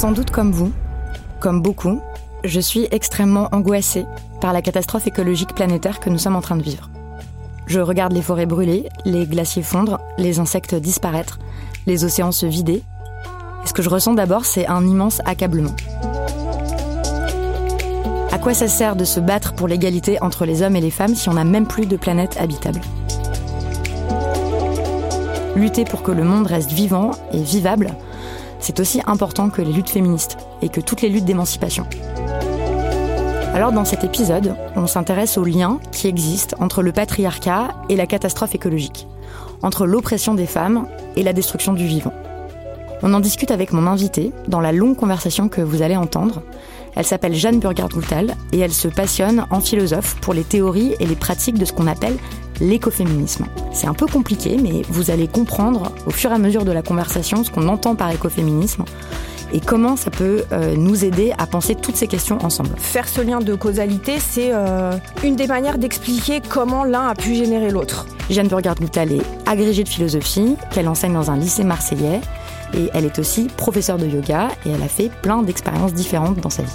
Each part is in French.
Sans doute comme vous, comme beaucoup, je suis extrêmement angoissée par la catastrophe écologique planétaire que nous sommes en train de vivre. Je regarde les forêts brûler, les glaciers fondre, les insectes disparaître, les océans se vider. Ce que je ressens d'abord, c'est un immense accablement. À quoi ça sert de se battre pour l'égalité entre les hommes et les femmes si on n'a même plus de planète habitable? Lutter pour que le monde reste vivant et vivable, c'est aussi important que les luttes féministes et que toutes les luttes d'émancipation. Alors dans cet épisode, on s'intéresse aux liens qui existent entre le patriarcat et la catastrophe écologique, entre l'oppression des femmes et la destruction du vivant. On en discute avec mon invité dans la longue conversation que vous allez entendre. Elle s'appelle Jeanne Burgard-Goutal et elle se passionne en philosophe pour les théories et les pratiques de ce qu'on appelle l'écoféminisme. C'est un peu compliqué, mais vous allez comprendre au fur et à mesure de la conversation ce qu'on entend par écoféminisme et comment ça peut euh, nous aider à penser toutes ces questions ensemble. Faire ce lien de causalité, c'est euh, une des manières d'expliquer comment l'un a pu générer l'autre. Jeanne Burgard-Goutal est agrégée de philosophie, qu'elle enseigne dans un lycée marseillais, et elle est aussi professeure de yoga, et elle a fait plein d'expériences différentes dans sa vie.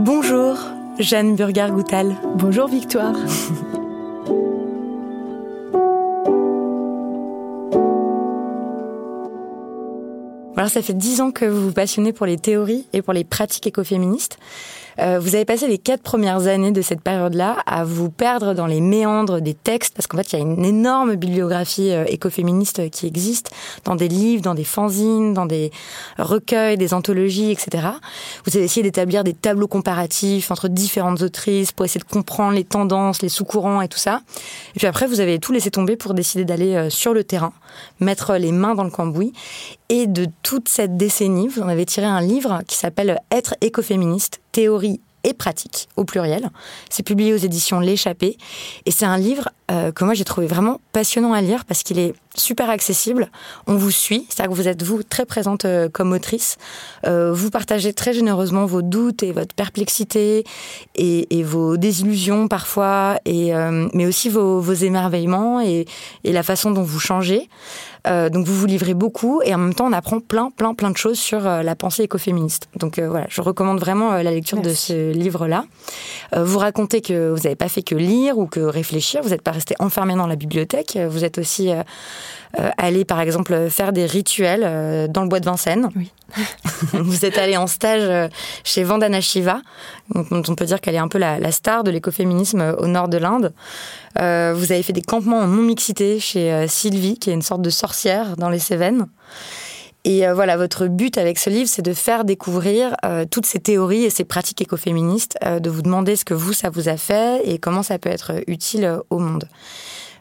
Bonjour, Jeanne Burgard-Goutal. Bonjour Victoire. Alors ça fait dix ans que vous vous passionnez pour les théories et pour les pratiques écoféministes. Euh, vous avez passé les quatre premières années de cette période-là à vous perdre dans les méandres des textes, parce qu'en fait, il y a une énorme bibliographie euh, écoféministe qui existe, dans des livres, dans des fanzines, dans des recueils, des anthologies, etc. Vous avez essayé d'établir des tableaux comparatifs entre différentes autrices pour essayer de comprendre les tendances, les sous-courants et tout ça. Et puis après, vous avez tout laissé tomber pour décider d'aller euh, sur le terrain, mettre les mains dans le cambouis. Et de toute cette décennie, vous en avez tiré un livre qui s'appelle Être écoféministe, théorie et pratique au pluriel. C'est publié aux éditions L'échappée et c'est un livre euh, que moi j'ai trouvé vraiment passionnant à lire parce qu'il est super accessible. On vous suit, c'est-à-dire que vous êtes vous très présente euh, comme autrice. Euh, vous partagez très généreusement vos doutes et votre perplexité et, vos désillusions parfois, et mais aussi vos, émerveillements et, la façon dont vous changez. Euh, donc vous vous livrez beaucoup et en même temps on apprend plein, plein, plein de choses sur euh, la pensée écoféministe. Donc euh, voilà, je recommande vraiment la lecture de ce livre-là. vous racontez que vous n'avez pas fait que lire ou que réfléchir, vous n'êtes pas resté enfermé dans la bibliothèque, vous êtes aussi allé par exemple faire des rituels dans le bois de Vincennes. Oui. vous êtes allé en stage chez Vandana Shiva, dont on peut dire qu'elle est un peu la, la star de l'écoféminisme au nord de l'Inde. Euh, vous avez fait des campements en non-mixité chez euh, Sylvie, qui est une sorte de sorcière dans les Cévennes. Et euh, voilà, votre but avec ce livre, c'est de faire découvrir toutes ces théories et ces pratiques écoféministes, de vous demander ce que vous, ça vous a fait et comment ça peut être utile au monde.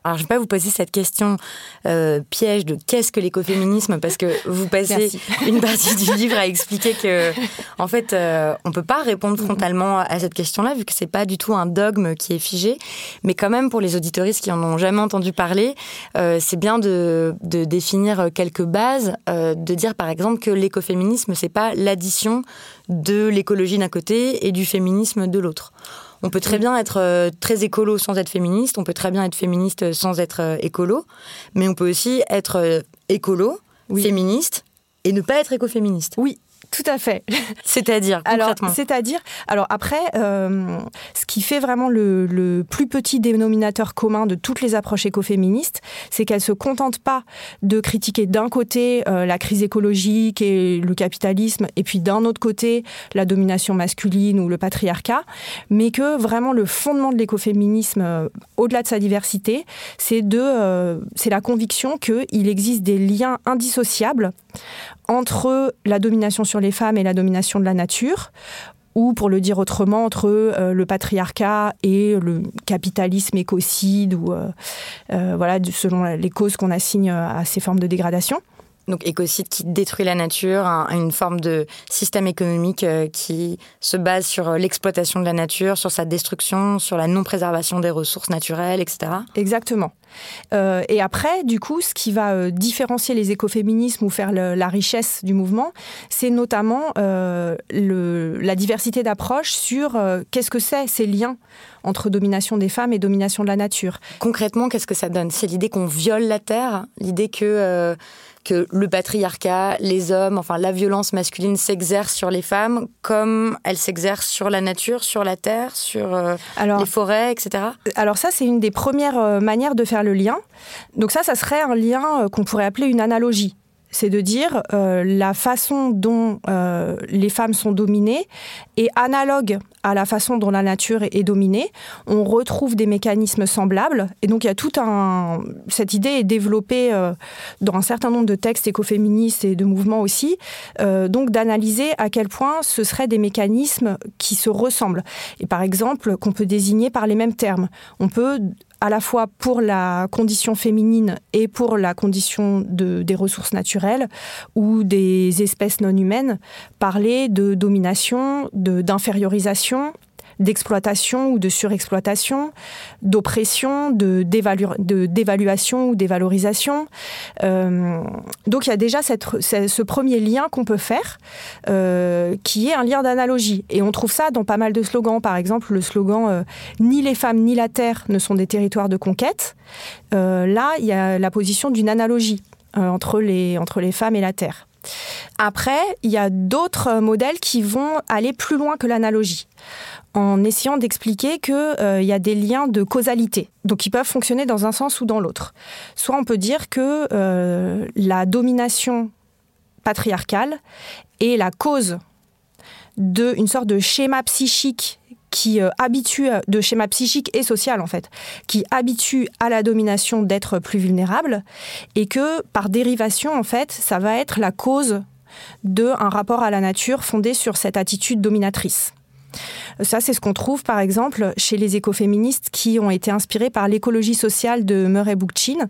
Alors, je ne vais pas vous poser cette question euh, piège de qu'est-ce que l'écoféminisme, parce que vous passez une partie du livre à expliquer que, en fait, euh, on ne peut pas répondre frontalement à cette question-là, vu que c'est pas du tout un dogme qui est figé. Mais quand même, pour les auditoristes qui en ont jamais entendu parler, euh, c'est bien de, de, définir quelques bases, de dire par exemple que l'écoféminisme, c'est pas l'addition de l'écologie d'un côté et du féminisme de l'autre. On peut très bien être euh, très écolo sans être féministe, on peut très bien être féministe sans être euh, écolo, mais on peut aussi être euh, écolo, féministe et ne pas être écoféministe. Oui, tout à fait. C'est-à-dire Alors, c'est-à-dire, alors après, euh, ce qui fait vraiment le, plus petit dénominateur commun de toutes les approches écoféministes, c'est qu'elles se contentent pas de critiquer d'un côté euh, la crise écologique et le capitalisme, et puis d'un autre côté la domination masculine ou le patriarcat, mais que vraiment le fondement de l'écoféminisme, euh, au-delà de sa diversité, c'est de, c'est la conviction qu'il existe des liens indissociables entre la domination sur les femmes et la domination de la nature, ou pour le dire autrement, entre euh, le patriarcat et le capitalisme écocide, euh, euh, voilà, selon les causes qu'on assigne à ces formes de dégradation. Donc écocide qui détruit la nature, une forme de système économique qui se base sur l'exploitation de la nature, sur sa destruction, sur la non-préservation des ressources naturelles, etc. Exactement. Euh, et après, du coup, ce qui va euh, différencier les écoféminismes ou faire la richesse du mouvement, c'est notamment euh, la diversité d'approches sur qu'est-ce que c'est ces liens entre domination des femmes et domination de la nature. Concrètement, qu'est-ce que ça donne? C'est l'idée qu'on viole la terre, l'idée que que le patriarcat, les hommes, enfin la violence masculine s'exerce sur les femmes comme elle s'exerce sur la nature, sur la terre, sur les forêts, etc. Alors ça, c'est une des premières manières de faire le lien. Donc ça, ça serait un lien euh, qu'on pourrait appeler une analogie c'est de dire euh, la façon dont euh, les femmes sont dominées est analogue à la façon dont la nature est, dominée. On retrouve des mécanismes semblables et donc il y a tout un cette idée est développée dans un certain nombre de textes écoféministes et de mouvements aussi. donc d'analyser à quel point ce seraient des mécanismes qui se ressemblent et par exemple qu'on peut désigner par les mêmes termes. On peut à la fois pour la condition féminine et pour la condition de, des ressources naturelles ou des espèces non humaines, parler de domination, d'infériorisation d'exploitation ou de surexploitation, d'oppression, de, d'évaluation ou dévalorisation. Euh, donc il y a déjà ce premier lien qu'on peut faire, euh, qui est un lien d'analogie. Et on trouve ça dans pas mal de slogans. Par exemple, le slogan euh, Ni les femmes ni la terre ne sont des territoires de conquête. là, il y a la position d'une analogie entre les femmes et la terre. Après, il y a d'autres modèles qui vont aller plus loin que l'analogie en essayant d'expliquer qu'il euh, y a des liens de causalité, donc ils peuvent fonctionner dans un sens ou dans l'autre. Soit on peut dire que euh, la domination patriarcale est la cause d'une sorte de schéma psychique qui euh, habitue, de schéma psychique et social en fait, qui habitue à la domination d'être plus vulnérable, et que par dérivation en fait, ça va être la cause d'un rapport à la nature fondé sur cette attitude dominatrice. Ça, c'est ce qu'on trouve, par exemple, chez les écoféministes qui ont été inspirés par l'écologie sociale de Murray Bookchin,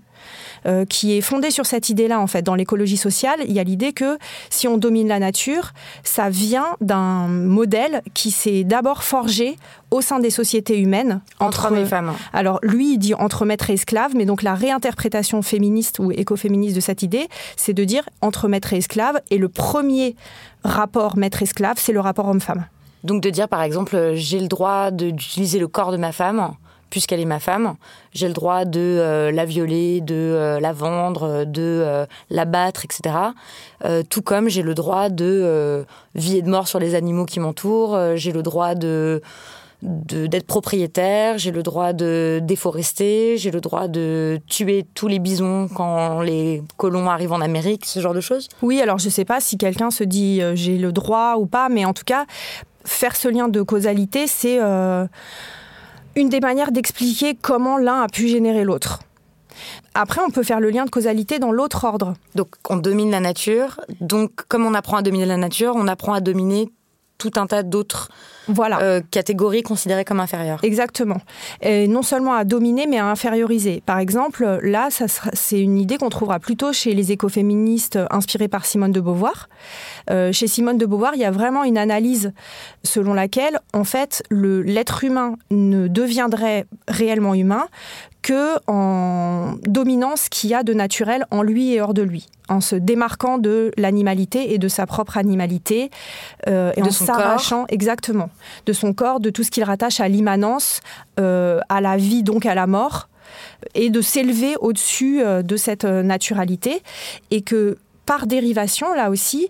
euh, qui est fondée sur cette idée-là, en fait. Dans l'écologie sociale, il y a l'idée que si on domine la nature, ça vient d'un modèle qui s'est d'abord forgé au sein des sociétés humaines. Entre, hommes et femmes. Alors, lui, il dit entre maître et esclave, mais donc la réinterprétation féministe ou écoféministe de cette idée, c'est de dire entre maître et esclave, et le premier rapport maître-esclave, c'est le rapport homme-femme. Donc de dire par exemple, euh, j'ai le droit d'utiliser le corps de ma femme, puisqu'elle est ma femme, j'ai le droit de euh, la violer, de euh, la vendre, de la battre, etc. tout comme j'ai le droit de vie et de mort sur les animaux qui m'entourent, j'ai le droit de d'être propriétaire, j'ai le droit de déforester, j'ai le droit de tuer tous les bisons quand les colons arrivent en Amérique, ce genre de choses. Oui, alors je sais pas si quelqu'un se dit j'ai le droit ou pas, mais en tout cas, faire ce lien de causalité, c'est euh, une des manières d'expliquer comment l'un a pu générer l'autre. Après, on peut faire le lien de causalité dans l'autre ordre. Donc, on domine la nature. Donc, comme on apprend à dominer la nature, on apprend à dominer tout un tas d'autres voilà. Euh, catégories considérées comme inférieures. Exactement. Et non seulement à dominer, mais à inférioriser. Par exemple, là, c'est une idée qu'on trouvera plutôt chez les écoféministes inspirés par Simone de Beauvoir. Euh, chez Simone de Beauvoir, il y a vraiment une analyse selon laquelle, en fait, l'être humain ne deviendrait réellement humain que en dominant ce qu'il y a de naturel en lui et hors de lui, en se démarquant de l'animalité et de sa propre animalité, euh, et en s'arrachant exactement de son corps, de tout ce qu'il rattache à l'immanence, euh, à la vie donc à la mort, et de s'élever au-dessus euh, de cette naturalité, et que par dérivation là aussi,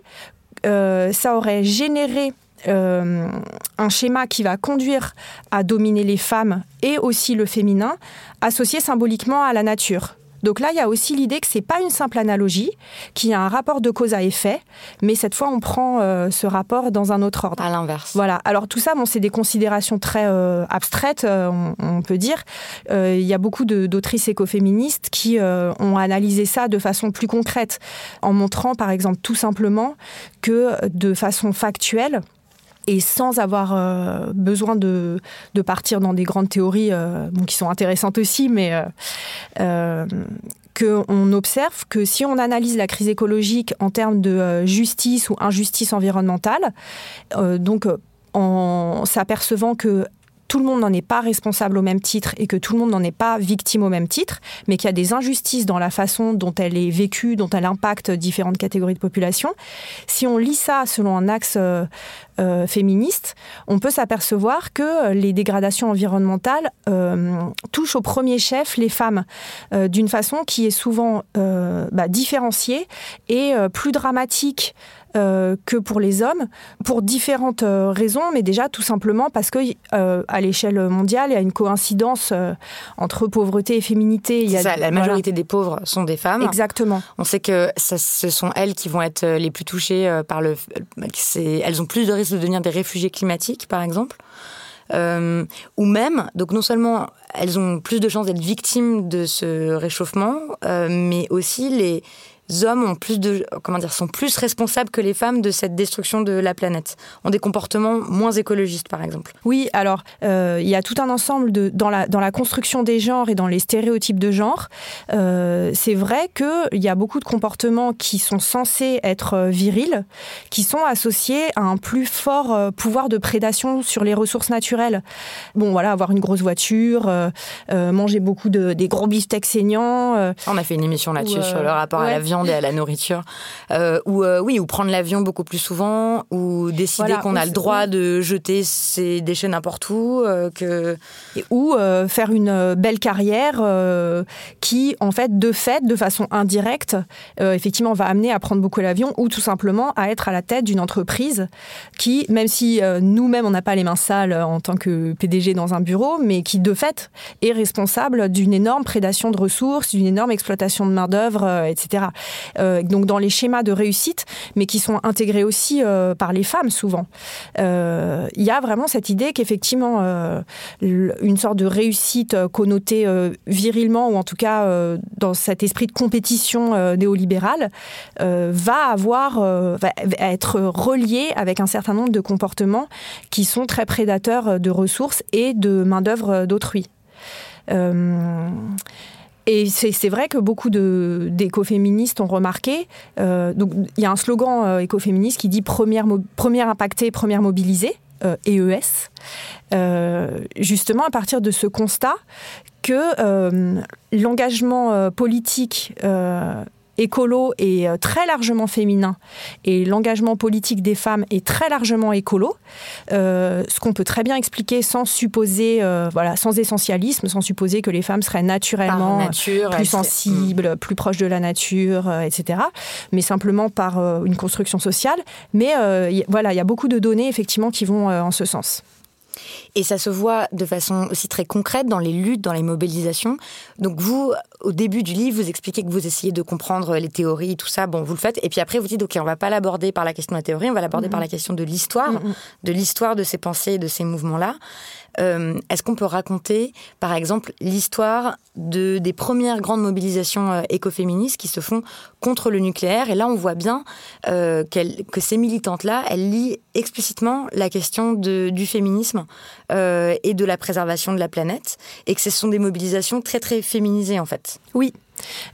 ça aurait généré euh, un schéma qui va conduire à dominer les femmes et aussi le féminin, associé symboliquement à la nature. Donc là, il y a aussi l'idée que c'est pas une simple analogie, qu'il y a un rapport de cause à effet, mais cette fois, on prend euh, ce rapport dans un autre ordre. À l'inverse. Voilà. Alors tout ça, bon, c'est des considérations très euh, abstraites, on, on, peut dire. il y a beaucoup d'autrices écoféministes qui ont analysé ça de façon plus concrète, en montrant, par exemple, tout simplement que de façon factuelle, et sans avoir euh, besoin de, partir dans des grandes théories euh, qui sont intéressantes aussi, mais euh, qu'on observe que si on analyse la crise écologique en termes de justice ou injustice environnementale, donc en s'apercevant que tout le monde n'en est pas responsable au même titre et que tout le monde n'en est pas victime au même titre, mais qu'il y a des injustices dans la façon dont elle est vécue, dont elle impacte différentes catégories de population. Si on lit ça selon un axe euh, euh, féministe, on peut s'apercevoir que les dégradations environnementales euh, touchent au premier chef les femmes d'une façon qui est souvent bah, différenciée et plus dramatique euh, que pour les hommes, pour différentes euh, raisons, mais déjà tout simplement parce que euh, à l'échelle mondiale, il y a une coïncidence entre pauvreté et féminerie. Il y a, ça, la majorité des pauvres sont des femmes. Exactement. On sait que ça, ce sont elles qui vont être les plus touchées par le. Elles ont plus de risques de devenir des réfugiés climatiques, par exemple. ou même, donc non seulement elles ont plus de chances d'être victimes de ce réchauffement, mais aussi les, hommes ont plus de, comment dire, sont plus responsables que les femmes de cette destruction de la planète, ont des comportements moins écologistes, par exemple. Oui, alors euh, il y a tout un ensemble de dans la dans la construction des genres et dans les stéréotypes de genre. Euh, c'est vrai qu'il y a beaucoup de comportements qui sont censés être euh, virils, qui sont associés à un plus fort pouvoir de prédation sur les ressources naturelles. Bon, voilà, avoir une grosse voiture, manger beaucoup de des gros beefsteaks saignants. On a fait une émission là-dessus sur le rapport à la viande et à la nourriture, euh, ou euh, oui, ou prendre l'avion beaucoup plus souvent, ou décider qu'on a le droit de jeter ses déchets n'importe où, euh, que ou faire une belle carrière qui, en fait, de fait, de façon indirecte, effectivement, va amener à prendre beaucoup l'avion, ou tout simplement à être à la tête d'une entreprise qui, même si nous-mêmes on n'a pas les mains sales en tant que PDG dans un bureau, mais qui de fait est responsable d'une énorme prédation de ressources, d'une énorme exploitation de main d'œuvre, etc. Euh, donc dans les schémas de réussite, mais qui sont intégrés aussi euh, par les femmes souvent. Euh, il y a vraiment cette idée qu'effectivement, une sorte de réussite connotée virilement, ou en tout cas dans cet esprit de compétition néolibérale, va avoir, va être reliée avec un certain nombre de comportements qui sont très prédateurs de ressources et de main-d'œuvre d'autrui. Et c'est vrai que beaucoup d'écoféministes ont remarqué, euh, donc il y a un slogan euh, écoféministe qui dit première, première impactée, première mobilisée, EES, euh, justement à partir de ce constat que l'engagement politique écolo est euh, très largement féminin et l'engagement politique des femmes est très largement écolo, euh, ce qu'on peut très bien expliquer sans supposer, euh, voilà, sans essentialisme, sans supposer que les femmes seraient naturellement plus sensibles, mm. plus proches de la nature, etc. Mais simplement par une construction sociale. Mais voilà, il y a beaucoup de données effectivement qui vont en ce sens. Et ça se voit de façon aussi très concrète dans les luttes, dans les mobilisations. Donc vous, au début du livre, vous expliquez que vous essayez de comprendre les théories, tout ça. Bon, vous le faites. Et puis après, vous dites, OK, on va pas l'aborder par la question de la théorie, on va l'aborder par la question de l'histoire, de l'histoire de ces pensées et de ces mouvements-là. Euh, est-ce qu'on peut raconter, par exemple, l'histoire de, des premières grandes mobilisations euh, écoféministes qui se font contre le nucléaire? Et là, on voit bien euh, que ces militantes-là, elles lient explicitement la question du féminisme et de la préservation de la planète, et que ce sont des mobilisations très, très féminisées, en fait. Oui,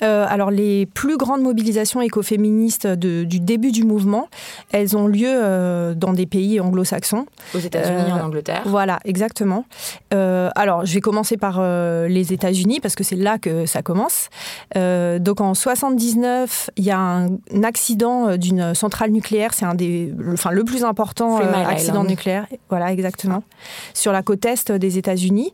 euh, alors les plus grandes mobilisations écoféministes du début du mouvement, elles ont lieu euh, dans des pays anglo-saxons. Aux États-Unis, en euh, Angleterre. Voilà, exactement. alors je vais commencer par les États-Unis parce que c'est là que ça commence. donc en 79, il y a un, accident d'une centrale nucléaire. C'est un des, enfin le plus important accident nucléaire. Voilà, exactement. Sur la côte est des États-Unis.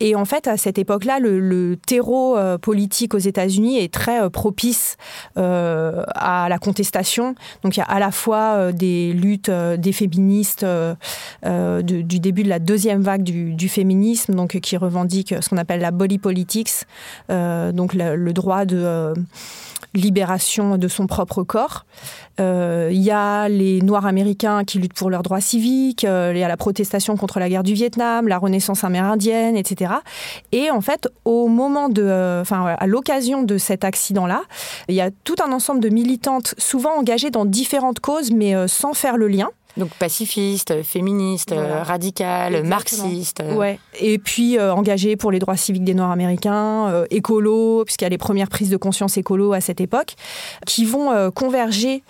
Et en fait, à cette époque-là, le, le terreau politique aux États-Unis est très euh, propice euh, à la contestation. Donc il y a à la fois euh, des luttes des féministes du début de la deuxième vague du, féminisme, donc qui revendiquent ce qu'on appelle la body politics, donc le, droit de libération de son propre corps. Euh, il y a les Noirs américains qui luttent pour leurs droits civiques, euh, il y a la protestation contre la guerre du Vietnam, la renaissance amérindienne, etc. Et en fait, au moment de, euh, enfin, à l'occasion de cet accident-là, il y a tout un ensemble de militantes, souvent engagées dans différentes causes, mais sans faire le lien. Donc pacifiste, féministe, radical, marxiste. Ouais. Et puis euh, engagé pour les droits civiques des Noirs américains, euh, écolo, puisqu'il y a les premières prises de conscience écolo à cette époque, qui vont euh, converger,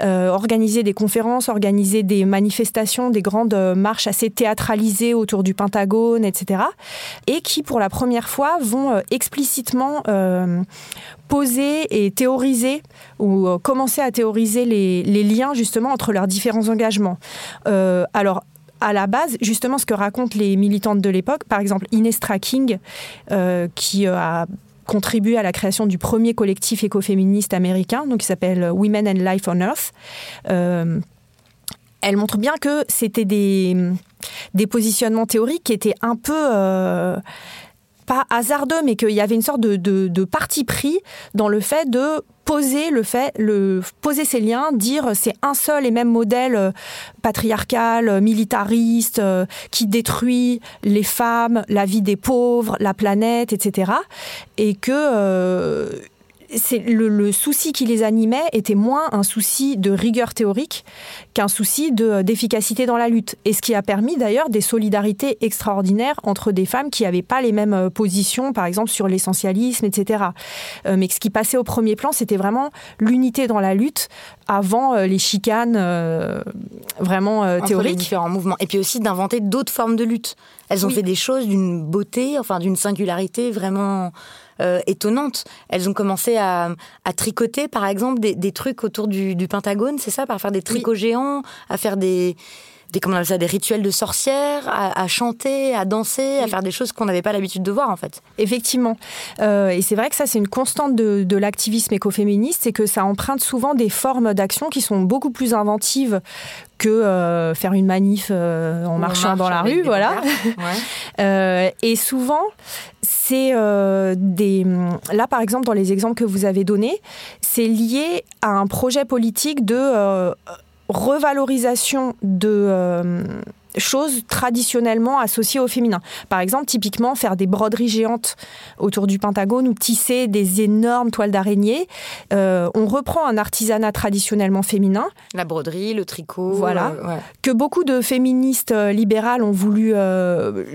organiser des conférences, organiser des manifestations, des grandes marches assez théâtralisées autour du Pentagone, etc. Et qui, pour la première fois, vont explicitement poser et théoriser ou euh, commencer à théoriser les, liens justement entre leurs différents engagements. Euh, alors, à la base, justement, ce que racontent les militantes de l'époque, par exemple Ines Tracking, euh, qui a contribué à la création du premier collectif écoféministe américain, donc qui s'appelle Women and Life on Earth. elle montre bien que c'était des, des positionnements théoriques qui étaient un peu pas hasardeux, mais qu'il y avait une sorte de, parti pris dans le fait de poser le fait, le, poser ces liens, dire c'est un seul et même modèle euh, patriarcal, euh, militariste, euh, qui détruit les femmes, la vie des pauvres, la planète, etc. Et que c'est le, souci qui les animait était moins un souci de rigueur théorique qu'un souci d'efficacité dans la lutte. Et ce qui a permis d'ailleurs des solidarités extraordinaires entre des femmes qui n'avaient pas les mêmes euh, positions, par exemple sur l'essentialisme, etc. Euh, mais ce qui passait au premier plan, c'était vraiment l'unité dans la lutte avant euh, les chicanes vraiment théoriques. les différents mouvements. Et puis aussi d'inventer d'autres formes de lutte. Elles ont fait des choses d'une beauté, enfin d'une singularité vraiment euh, étonnantes. Elles ont commencé à, tricoter, par exemple, des, trucs autour du, Pentagone, c'est ça, par faire des tricots géants, à faire des des, comment ça, des rituels de sorcières, à, chanter, à danser, à faire des choses qu'on n'avait pas l'habitude de voir en fait. Effectivement. Euh, et c'est vrai que ça, c'est une constante de, l'activisme écoféministe, c'est que ça emprunte souvent des formes d'action qui sont beaucoup plus inventives que euh, faire une manif en marchant dans la rue, voilà. et souvent, euh, des... Là, par exemple, dans les exemples que vous avez donnés, c'est lié à un projet politique de euh, revalorisation de euh, choses traditionnellement associées au féminin. Par exemple, typiquement, faire des broderies géantes autour du Pentagone ou tisser des énormes toiles d'araignée. Euh, on reprend un artisanat traditionnellement féminin. La broderie, le tricot. Voilà. Euh, que beaucoup de féministes euh, libérales ont voulu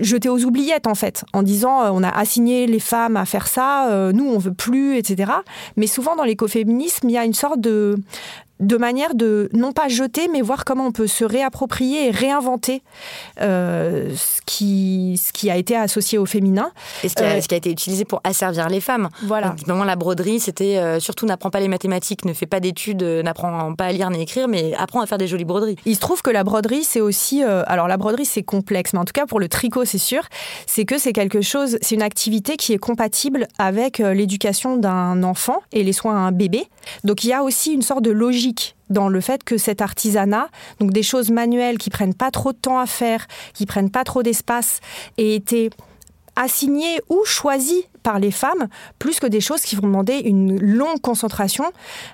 jeter aux oubliettes, en fait, en disant on a assigné les femmes à faire ça, nous, on veut plus, etc. Mais souvent, dans l'écoféminisme, il y a une sorte de, de manière de non pas jeter, mais voir comment on peut se réapproprier et réinventer euh, ce, qui, ce qui a été associé au féminin. Et ce qui a, euh, ce qui a été utilisé pour asservir les femmes. Voilà. moment la broderie, c'était euh, surtout n'apprends pas les mathématiques, ne fais pas d'études, n'apprends pas à lire ni écrire, mais apprends à faire des jolies broderies. Il se trouve que la broderie, c'est aussi. alors la broderie, c'est complexe, mais en tout cas pour le tricot, c'est sûr, c'est que c'est quelque chose, c'est une activité qui est compatible avec l'éducation d'un enfant et les soins à un bébé. Donc il y a aussi une sorte de logique dans le fait que cet artisanat, donc des choses manuelles qui prennent pas trop de temps à faire, qui prennent pas trop d'espace, ait été assigné ou choisi par les femmes, plus que des choses qui vont demander une longue concentration,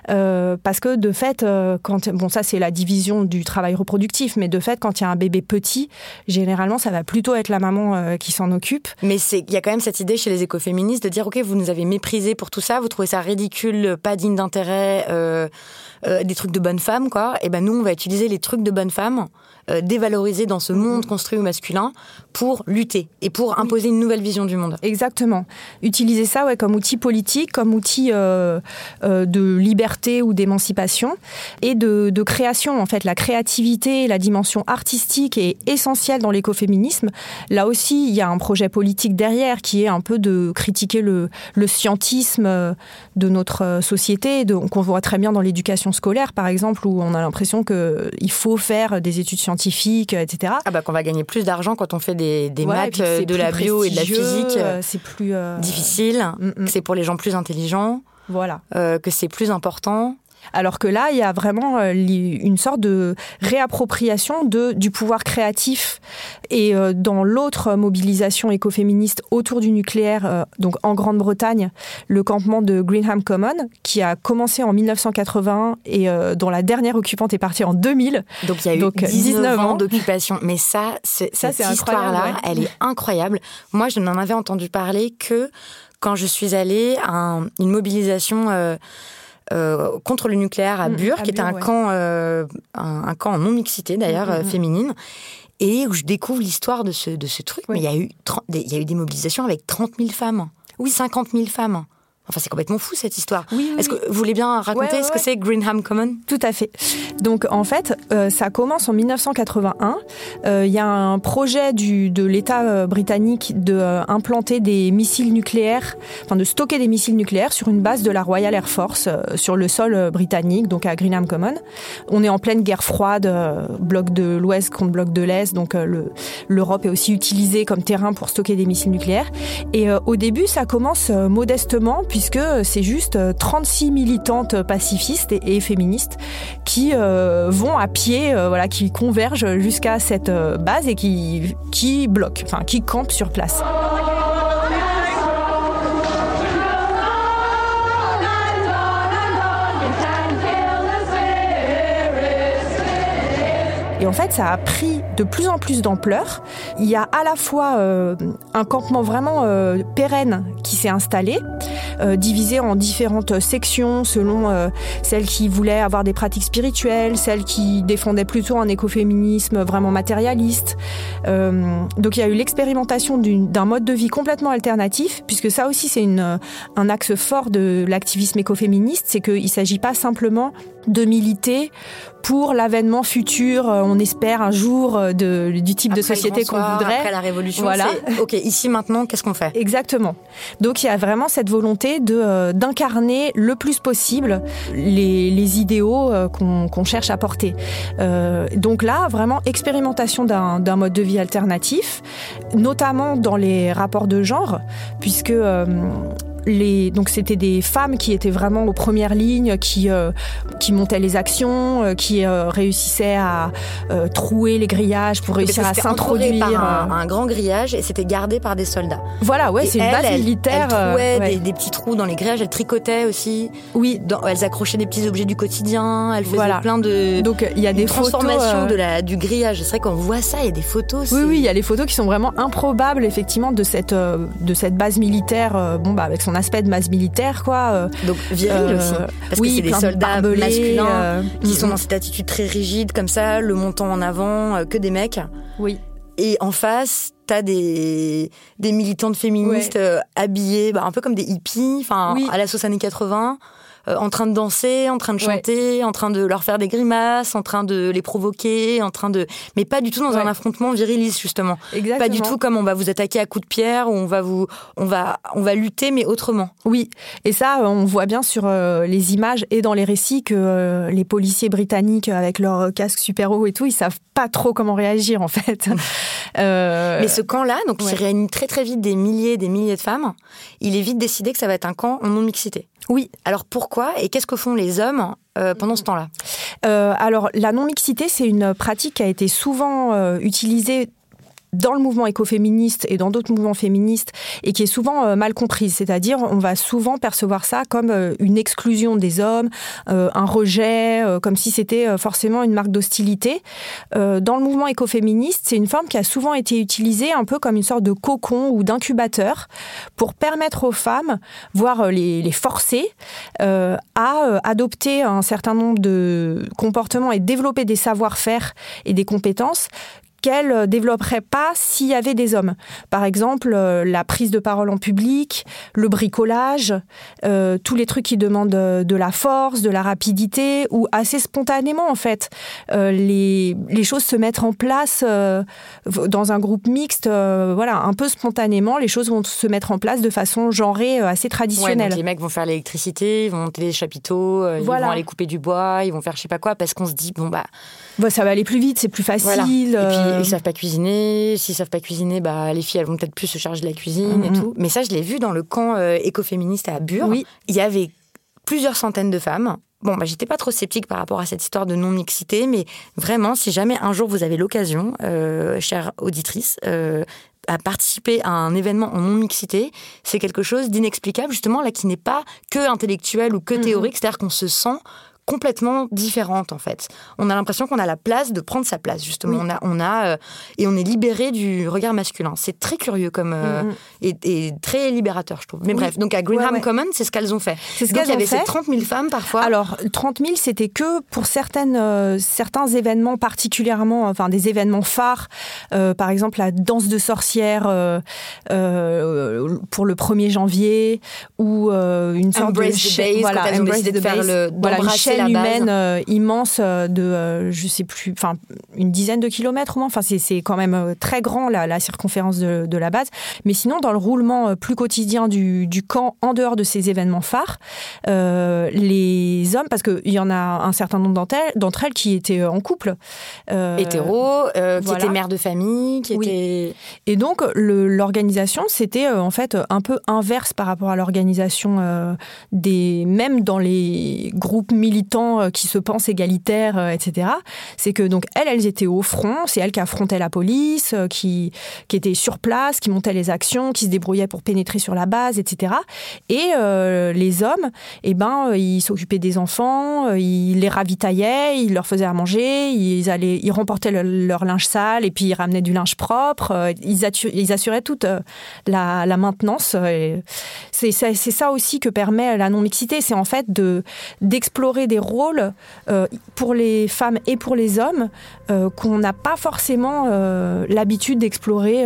euh, parce que de fait, euh, quand bon ça c'est la division du travail reproductif, mais de fait quand il y a un bébé petit, généralement ça va plutôt être la maman euh, qui s'en occupe. Mais c'est il y a quand même cette idée chez les écoféministes de dire ok vous nous avez méprisé pour tout ça, vous trouvez ça ridicule, pas digne d'intérêt, des trucs de bonne femme quoi. Et ben nous on va utiliser les trucs de bonne femme dévaloriser dans ce monde construit au masculin pour lutter et pour imposer une nouvelle vision du monde. Exactement. Utiliser ça ouais, comme outil politique, comme outil euh, euh, de liberté ou d'émancipation et de, création. En fait, la créativité, la dimension artistique est essentielle dans l'écoféminisme. Là aussi, il y a un projet politique derrière qui est un peu de critiquer le, le scientisme de notre société, qu'on voit très bien dans l'éducation scolaire, par exemple, où on a l'impression qu'il faut faire des études scientifiques etc. Ah bah qu'on va gagner plus d'argent quand on fait des, des maths, de la bio et de la physique. Euh, c'est plus euh, difficile. Mm, mm. C'est pour les gens plus intelligents. Voilà. Euh, que c'est plus important. Alors que là, il y a vraiment euh, une sorte de réappropriation de, du pouvoir créatif. Et euh, dans l'autre mobilisation écoféministe autour du nucléaire, euh, donc en Grande-Bretagne, le campement de Greenham Common, qui a commencé en 1981 et dont la dernière occupante est partie en 2000. Donc il y a eu 19, ans d'occupation. Mais ça, cette histoire-là, elle est incroyable. Moi, je n'en avais entendu parler que quand je suis allée à une mobilisation euh, contre le nucléaire à mm, Bure, qui était un camp, euh, un, camp en non mixité d'ailleurs mm, mm, féminine, et où je découvre l'histoire de ce, de ce truc. Mais il y a eu il y a eu des mobilisations avec 30 000 femmes, oui, 50 000 femmes. Enfin, c'est complètement fou cette histoire. Est-ce que vous voulez bien raconter ce que c'est Greenham Common? Tout à fait. Donc, en fait, euh, ça commence en 1981. Euh, il y a un projet du, de l'État euh, britannique de implanter des missiles nucléaires, enfin de stocker des missiles nucléaires sur une base de la Royal Air Force sur le sol britannique, donc à Greenham Common. On est en pleine guerre froide, bloc de l'Ouest contre bloc de l'Est, donc l'Europe est aussi utilisée comme terrain pour stocker des missiles nucléaires. Et au début, ça commence modestement puisque c'est juste 36 euh, militantes pacifistes et, féministes qui euh, vont à pied, euh, voilà, qui convergent jusqu'à cette base et qui, qui bloquent, enfin qui campent sur place. Et en fait, ça a pris de plus en plus d'ampleur. Il y a à la fois un campement vraiment pérenne qui s'est installé, euh, divisé en différentes sections selon euh, celles qui voulaient avoir des pratiques spirituelles, celles qui défendaient plutôt un écoféminisme vraiment matérialiste. Euh, donc il y a eu l'expérimentation d'un mode de vie complètement alternatif, puisque ça aussi c'est un axe fort de l'activisme écoféministe, c'est qu'il ne s'agit pas simplement de militer pour l'avènement futur, espère un jour, de, du type de société qu'on voudrait. Après la révolution, voilà. ok, ici maintenant, qu'est-ce qu'on fait? Exactement. Donc il y a vraiment cette volonté de euh, d'incarner le plus possible les, les idéaux euh, qu'on cherche à porter. Euh, donc là, vraiment expérimentation d'un mode de vie alternatif, notamment dans les rapports de genre, puisque donc c'était des femmes qui étaient vraiment aux premières lignes, qui euh, qui montaient les actions, euh, qui euh, réussissaient à trouer les grillages pour réussir à s'introduire. Un, un, grand grillage et c'était gardé par des soldats. Voilà, ouais, c'est une base militaire. Elle trouait des, petits trous dans les grillages, elle tricotait aussi. Oui, dans, elles accrochaient des petits objets du quotidien. Elle faisait voilà. plein de. Donc il y a des transformations de la du grillage. C'est vrai qu'on voit ça, il y a des photos. Oui, oui, il y a les photos qui sont vraiment improbables effectivement de cette de cette base militaire. bon bah avec son aspect de masse militaire, quoi. Euh, Donc viril euh, aussi. Parce oui, que c'est des soldats masculins euh, qui sont dans cette attitude très rigide, comme ça, le montant en avant, que des mecs. Oui. Et en face, t'as des des militantes féministes habillées, bah, un peu comme des hippies, enfin à la sauce années 80. Euh, en train de danser, en train de chanter, en train de leur faire des grimaces, en train de les provoquer, en train de, mais pas du tout dans un affrontement viriliste justement. Exactement. Pas du tout comme on va vous attaquer à coups de pierre ou on va vous, on va, on va lutter mais autrement. Oui, et ça, on voit bien sur euh, les images et dans les récits que euh, les policiers britanniques avec leurs casques super hauts et tout, ils savent pas trop comment réagir en fait. Mais ce camp-là, donc qui réunit très très vite des milliers, des milliers de femmes, il est vite décidé que ça va être un camp en non mixité. Oui. Alors pourquoi et qu'est-ce que font les hommes euh, pendant ce temps-là? Euh, Alors la non-mixité, c'est une pratique qui a été souvent euh, utilisée dans le mouvement écoféministe et dans d'autres mouvements féministes et qui est souvent mal comprise. C'est-à-dire, on va souvent percevoir ça comme une exclusion des hommes, un rejet, comme si c'était forcément une marque d'hostilité. dans le mouvement écoféministe, c'est une forme qui a souvent été utilisée un peu comme une sorte de cocon ou d'incubateur pour permettre aux femmes, voire les, les forcer, à adopter un certain nombre de comportements et développer des savoir-faire et des compétences qu'elle euh, développerait pas s'il y avait des hommes. Par exemple, euh, la prise de parole en public, le bricolage, euh, tous les trucs qui demandent de la force, de la rapidité, ou assez spontanément en fait. les, les, choses se mettent en place dans un groupe mixte, voilà, un peu spontanément, les choses vont se mettre en place de façon genrée assez traditionnelle. les mecs vont faire l'électricité, ils vont monter les chapiteaux, ils vont aller couper du bois, ils vont faire je sais pas quoi, parce qu'on se dit, bon bah... bah ça va aller plus vite, c'est plus facile. Et puis ils savent pas cuisiner. S'ils savent pas cuisiner, bah, les filles, elles vont peut-être plus se charger de la cuisine et tout. Mais ça, je l'ai vu dans le camp euh, écoféministe à Bure. Oui. Il y avait plusieurs centaines de femmes. Bon, bah, j'étais pas trop sceptique par rapport à cette histoire de non-mixité, mais vraiment, si jamais un jour vous avez l'occasion, euh, chère auditrice, euh, à participer à un événement en non-mixité, c'est quelque chose d'inexplicable, justement, là, qui n'est pas que intellectuel ou que théorique, c'est-à-dire qu'on se sent complètement différente en fait. On a l'impression qu'on a la place de prendre sa place justement. On a, on a euh, et on est libéré du regard masculin. C'est très curieux comme euh, mm-hmm. et, très libérateur je trouve. Mais bref, donc à Greenham Common, c'est ce qu'elles ont fait. C'est ce qu'elles ont fait. Il y avait 30 000 femmes parfois. Alors 30 000, c'était que pour certaines euh, certains événements particulièrement, enfin des événements phares. par exemple la danse de sorcières pour le 1er janvier ou une sorte de, voilà, quand elles ont décidé de faire le humaine euh, immense euh, de, euh, je sais plus, enfin une dizaine de kilomètres au moins. Enfin, c'est quand même très grand la, circonférence de, la base. Mais sinon, dans le roulement plus quotidien du, camp, en dehors de ces événements phares, les hommes, parce qu'il y en a un certain nombre d'entre elles, qui étaient en couple, hétéro, qui étaient mères de famille, qui étaient et donc l'organisation, c'était en fait un peu inverse par rapport à l'organisation des même dans les groupes militants euh, qui se pensent égalitaires, euh, etc. C'est que donc elles, elles étaient au front, c'est elles qui affrontaient la police, euh, qui, qui étaient sur place, qui montaient les actions, qui se débrouillaient pour pénétrer sur la base, etc. Et les hommes, eh ben, ils s'occupaient des enfants, ils les ravitaillaient, ils leur faisaient à manger, ils allaient, ils remportaient leur linge sale et puis ils ramenaient du linge propre. Ils, assuraient toute la maintenance. C'est ça aussi que permet la non-mixité, c'est en fait de d'explorer des rôles euh, pour les femmes et pour les hommes euh, qu'on n'a pas forcément euh, l'habitude d'explorer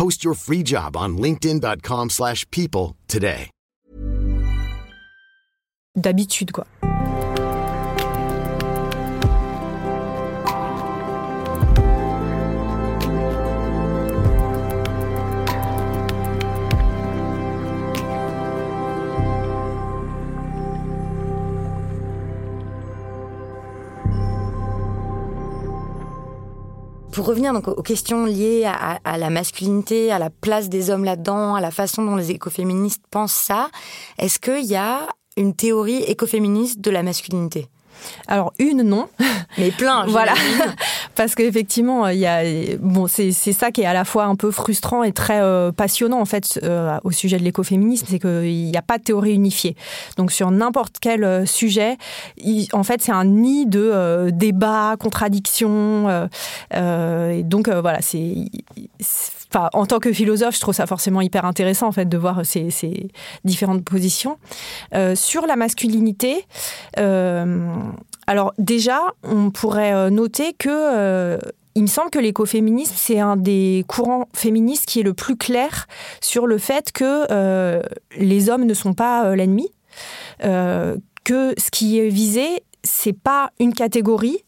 Post your free job on linkedin.com slash people today. D'habitude, quoi. Pour revenir donc aux questions liées à, la masculinité, à la place des hommes là-dedans, à la façon dont les écoféministes pensent ça, est-ce qu'il y a une théorie écoféministe de la masculinité? Alors une non, mais plein. voilà, parce qu'effectivement il y a bon c'est ça qui est à la fois un peu frustrant et très euh, passionnant en fait euh, au sujet de l'écoféminisme, c'est qu'il n'y a pas de théorie unifiée. Donc sur n'importe quel euh, sujet, en fait c'est un nid de débats, contradictions. et donc voilà c'est en tant que philosophe, je trouve ça forcément hyper intéressant en fait de voir ces, différentes positions sur la masculinité. Alors déjà, on pourrait euh, noter que il me semble que l'écoféminisme, c'est un des courants féministes qui est le plus clair sur le fait que les hommes ne sont pas l'ennemi, que ce qui est visé, c'est pas une catégorie,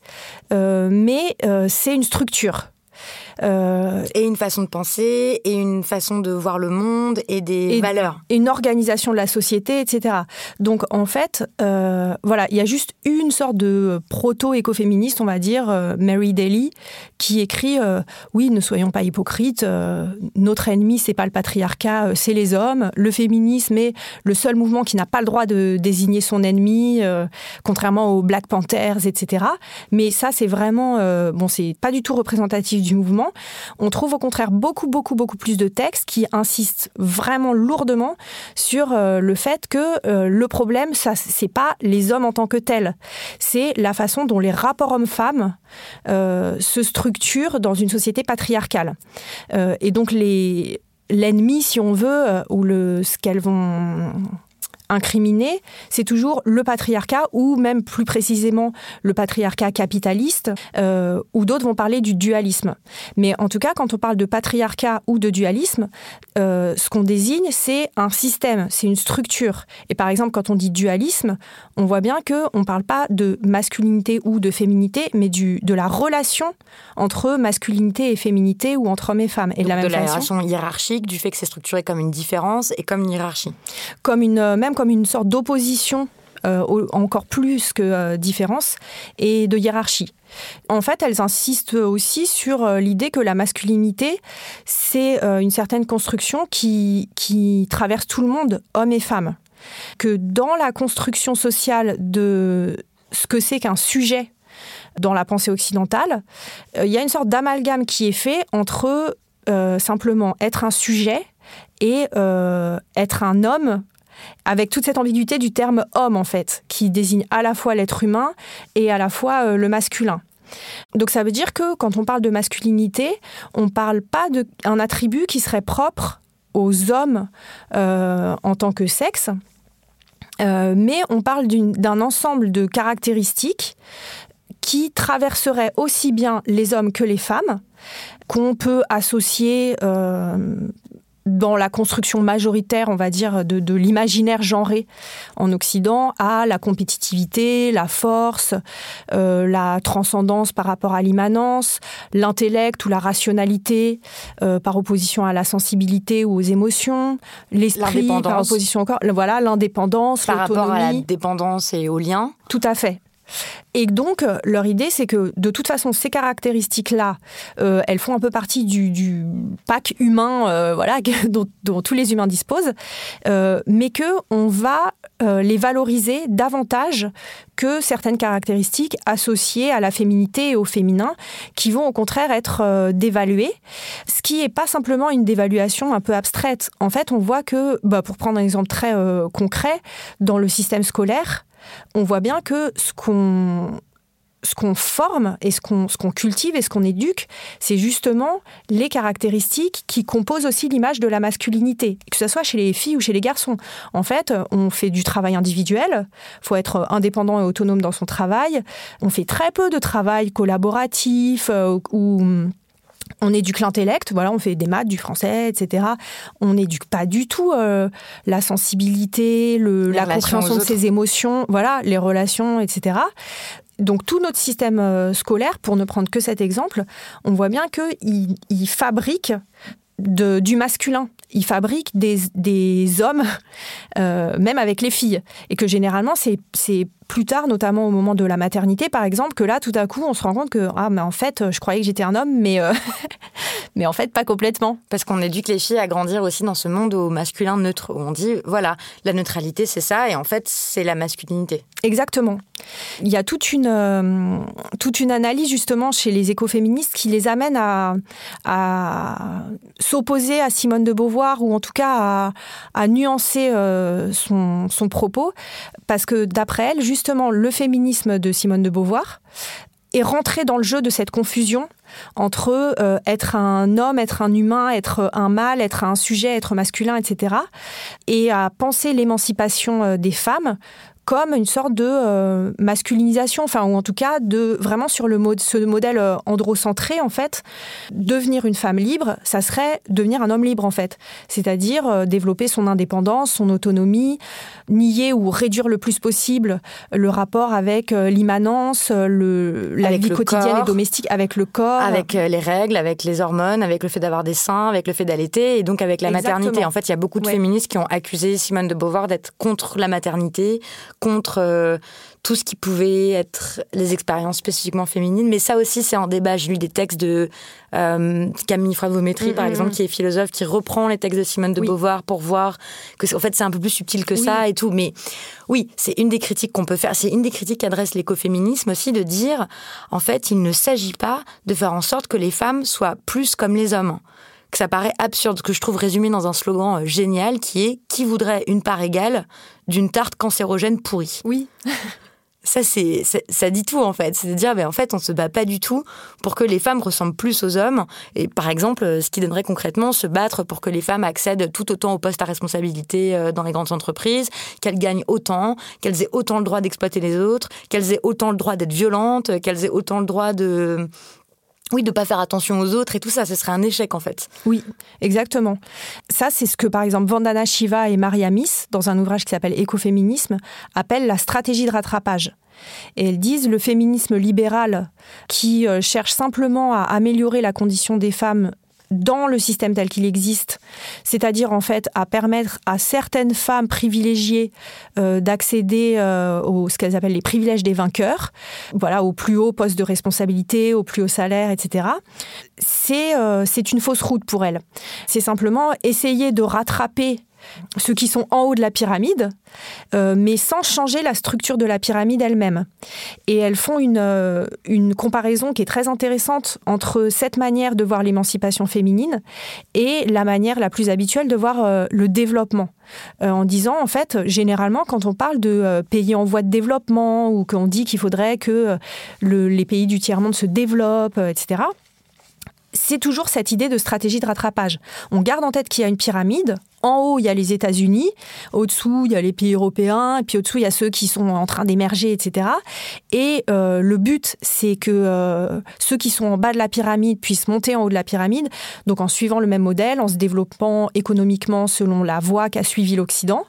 mais c'est une structure. Euh, et une façon de penser, et une façon de voir le monde, et des valeurs. Et une organisation de la société, etc. Donc en fait, euh, voilà, il y a juste une sorte de proto-écoféministe, on va dire, euh, Mary Daly, qui écrit Oui, ne soyons pas hypocrites, notre ennemi, c'est pas le patriarcat, c'est les hommes. Le féminisme est le seul mouvement qui n'a pas le droit de désigner son ennemi, contrairement aux Black Panthers, etc. Mais ça, c'est vraiment, bon, c'est pas du tout représentatif du mouvement on trouve au contraire beaucoup, beaucoup, beaucoup plus de textes qui insistent vraiment lourdement sur euh, le fait que euh, le problème, ça, c'est pas les hommes en tant que tels, c'est la façon dont les rapports hommes-femmes euh, se structurent dans une société patriarcale. et donc les l'ennemi, si on veut, ou le, ce qu'elles vont incriminé, c'est toujours le patriarcat ou même plus précisément le patriarcat capitaliste, euh, ou d'autres vont parler du dualisme. Mais en tout cas, quand on parle de patriarcat ou de dualisme, euh, ce qu'on désigne, c'est un système, c'est une structure. Et par exemple, quand on dit dualisme, on voit bien que on parle pas de masculinité ou de féminité, mais du, de la relation entre masculinité et féminité ou entre hommes et femmes. Et de la même de la relation hiérarchique, du fait que c'est structuré comme une différence et comme une hiérarchie. Comme une, euh, même comme une sorte d'opposition euh, encore plus que euh, différence et de hiérarchie. En fait, elles insistent aussi sur euh, l'idée que la masculinité, c'est une certaine construction qui, qui traverse tout le monde, hommes et femmes. Que dans la construction sociale de ce que c'est qu'un sujet dans la pensée occidentale, il y a une sorte d'amalgame qui est fait entre simplement être un sujet et être un homme avec toute cette ambiguïté du terme homme, en fait, qui désigne à la fois l'être humain et à la fois euh, le masculin. Donc ça veut dire que quand on parle de masculinité, on ne parle pas d'un attribut qui serait propre aux hommes euh, en tant que sexe, euh, mais on parle d'un ensemble de caractéristiques qui traverseraient aussi bien les hommes que les femmes, qu'on peut associer dans la construction majoritaire, on va dire, de, l'imaginaire genré en Occident, à la compétitivité, la force, euh, la transcendance par rapport à l'immanence, l'intellect ou la rationalité euh, par opposition à la sensibilité ou aux émotions, l'esprit par opposition encore, voilà, l'indépendance, par rapport à la dépendance et au lien. Tout à fait. Et donc, euh, leur idée, c'est que de toute façon, ces caractéristiques-là, euh, elles font un peu partie du, pack humain euh, voilà, dont, tous les humains disposent, mais qu'on va les valoriser davantage que certaines caractéristiques associées à la féminité et au féminin, qui vont au contraire être dévaluées, ce qui n'est pas simplement une dévaluation un peu abstraite. En fait, on voit que, bah, pour prendre un exemple très concret, dans le système scolaire, on voit bien que ce qu'on ce qu'on forme et ce qu'on cultive et ce qu'on éduque, c'est justement les caractéristiques qui composent aussi l'image de la masculinité, que ce soit chez les filles ou chez les garçons. En fait, on fait du travail individuel, faut être indépendant et autonome dans son travail. On fait très peu de travail collaboratif euh, ou on éduque l'intellect, voilà, on fait des maths, du français, etc. On n'éduque pas du tout euh, la sensibilité, la compréhension de ses émotions, voilà, les relations, etc. Donc tout notre système euh, scolaire, pour ne prendre que cet exemple, on voit bien qu'il il fabrique de, du masculin. Ils fabriquent des, des hommes, euh, même avec les filles. Et que généralement, c'est plus tard, notamment au moment de la maternité, par exemple, que là, tout à coup, on se rend compte que, ah, mais en fait, je croyais que j'étais un homme, mais, euh, mais en fait, pas complètement. Parce qu'on éduque les filles à grandir aussi dans ce monde au masculin neutre, où on dit, voilà, la neutralité, c'est ça, et en fait, c'est la masculinité. Exactement. Il y a toute une, euh, toute une analyse, justement, chez les écoféministes qui les amène à, à s'opposer à Simone de Beauvoir, ou en tout cas à, à nuancer euh, son, son propos, parce que d'après elle, juste justement le féminisme de Simone de Beauvoir est rentré dans le jeu de cette confusion entre euh, être un homme, être un humain, être un mâle, être un sujet, être masculin, etc. Et à penser l'émancipation euh, des femmes comme une sorte de euh, masculinisation, enfin, ou en tout cas de vraiment sur le mode, ce modèle euh, androcentré, en fait, devenir une femme libre, ça serait devenir un homme libre, en fait. C'est-à-dire euh, développer son indépendance, son autonomie, nier ou réduire le plus possible le rapport avec l'immanence, le, la vie quotidienne et domestique, avec le corps. Avec les règles, avec les hormones, avec le fait d'avoir des seins, avec le fait d'allaiter, et donc avec la maternité. En fait, il y a beaucoup de féministes qui ont accusé Simone de Beauvoir d'être contre la maternité, contre euh, tout ce qui pouvait être les expériences spécifiquement féminines. Mais ça aussi, c'est en débat. J'ai lu des textes de euh, Camille Fravométrie, par mm, mm, exemple, mm. qui est philosophe, qui reprend les textes de Simone de Beauvoir pour voir que, en fait, c'est un peu plus subtil que ça et tout. Mais oui, c'est une des critiques qu'on peut faire. C'est une des critiques qu'adresse l'écoféminisme aussi, de dire, en fait, il ne s'agit pas de faire en sorte que les femmes soient plus comme les hommes que ça paraît absurde, que je trouve résumé dans un slogan euh, génial qui est Qui voudrait une part égale? D'une tarte cancérogène pourrie Oui. ça, c'est, ça dit tout en fait. C'est de dire, ben, en fait, on se bat pas du tout pour que les femmes ressemblent plus aux hommes. Et par exemple, ce qui donnerait concrètement se battre pour que les femmes accèdent tout autant aux postes à responsabilité euh, dans les grandes entreprises, qu'elles gagnent autant, qu'elles aient autant le droit d'exploiter les autres, qu'elles aient autant le droit d'être violentes, qu'elles aient autant le droit de oui, de pas faire attention aux autres et tout ça, ce serait un échec en fait. Oui, exactement. Ça, c'est ce que par exemple Vandana Shiva et Maria Miss, dans un ouvrage qui s'appelle Écoféminisme, appellent la stratégie de rattrapage. Et elles disent le féminisme libéral qui euh, cherche simplement à améliorer la condition des femmes dans le système tel qu'il existe, c'est-à-dire en fait à permettre à certaines femmes privilégiées euh, d'accéder euh, aux ce qu'elles appellent les privilèges des vainqueurs, voilà, au plus haut poste de responsabilité, au plus haut salaire, etc. C'est euh, c'est une fausse route pour elles. C'est simplement essayer de rattraper ceux qui sont en haut de la pyramide, euh, mais sans changer la structure de la pyramide elle-même. Et elles font une, euh, une comparaison qui est très intéressante entre cette manière de voir l'émancipation féminine et la manière la plus habituelle de voir euh, le développement. en disant, en fait, généralement, quand on parle de pays en voie de développement ou qu'on dit qu'il faudrait que les pays du tiers-monde se développent, etc., c'est toujours cette idée de stratégie de rattrapage. On garde en tête qu'il y a une pyramide. En haut, il y a les États-Unis. Au-dessous, il y a les pays européens. Et puis au-dessous, il y a ceux qui sont en train d'émerger, etc. Et euh, le but, c'est que euh, ceux qui sont en bas de la pyramide puissent monter en haut de la pyramide. Donc en suivant le même modèle, en se développant économiquement selon la voie qu'a suivi l'Occident.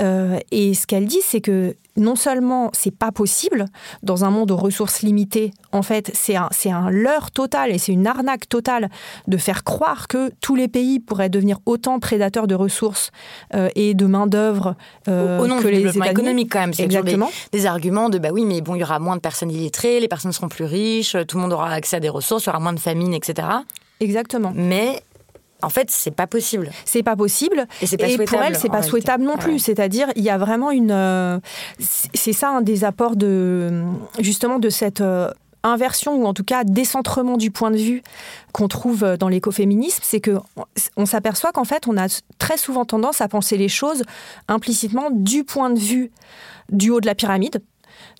Euh, et ce qu'elle dit, c'est que non seulement c'est pas possible dans un monde aux ressources limitées, en fait, c'est un, c'est un leurre total et c'est une arnaque totale de faire croire que tous les pays pourraient devenir autant prédateurs de ressources euh, et de main-d'œuvre euh, au, nom que les développement économique, quand même. C'est Exactement. Des, des, arguments de bah oui, mais bon, il y aura moins de personnes illettrées, les personnes seront plus riches, tout le monde aura accès à des ressources, il y aura moins de famine, etc. Exactement. Mais en fait, c'est pas possible. C'est pas possible. Et, pour elle, c'est pas souhaitable non plus. C'est-à-dire, il y a vraiment une. Euh, c'est ça un des apports de justement de cette. Euh, inversion ou en tout cas décentrement du point de vue qu'on trouve dans l'écoféminisme, c'est que on s'aperçoit qu'en fait on a très souvent tendance à penser les choses implicitement du point de vue du haut de la pyramide,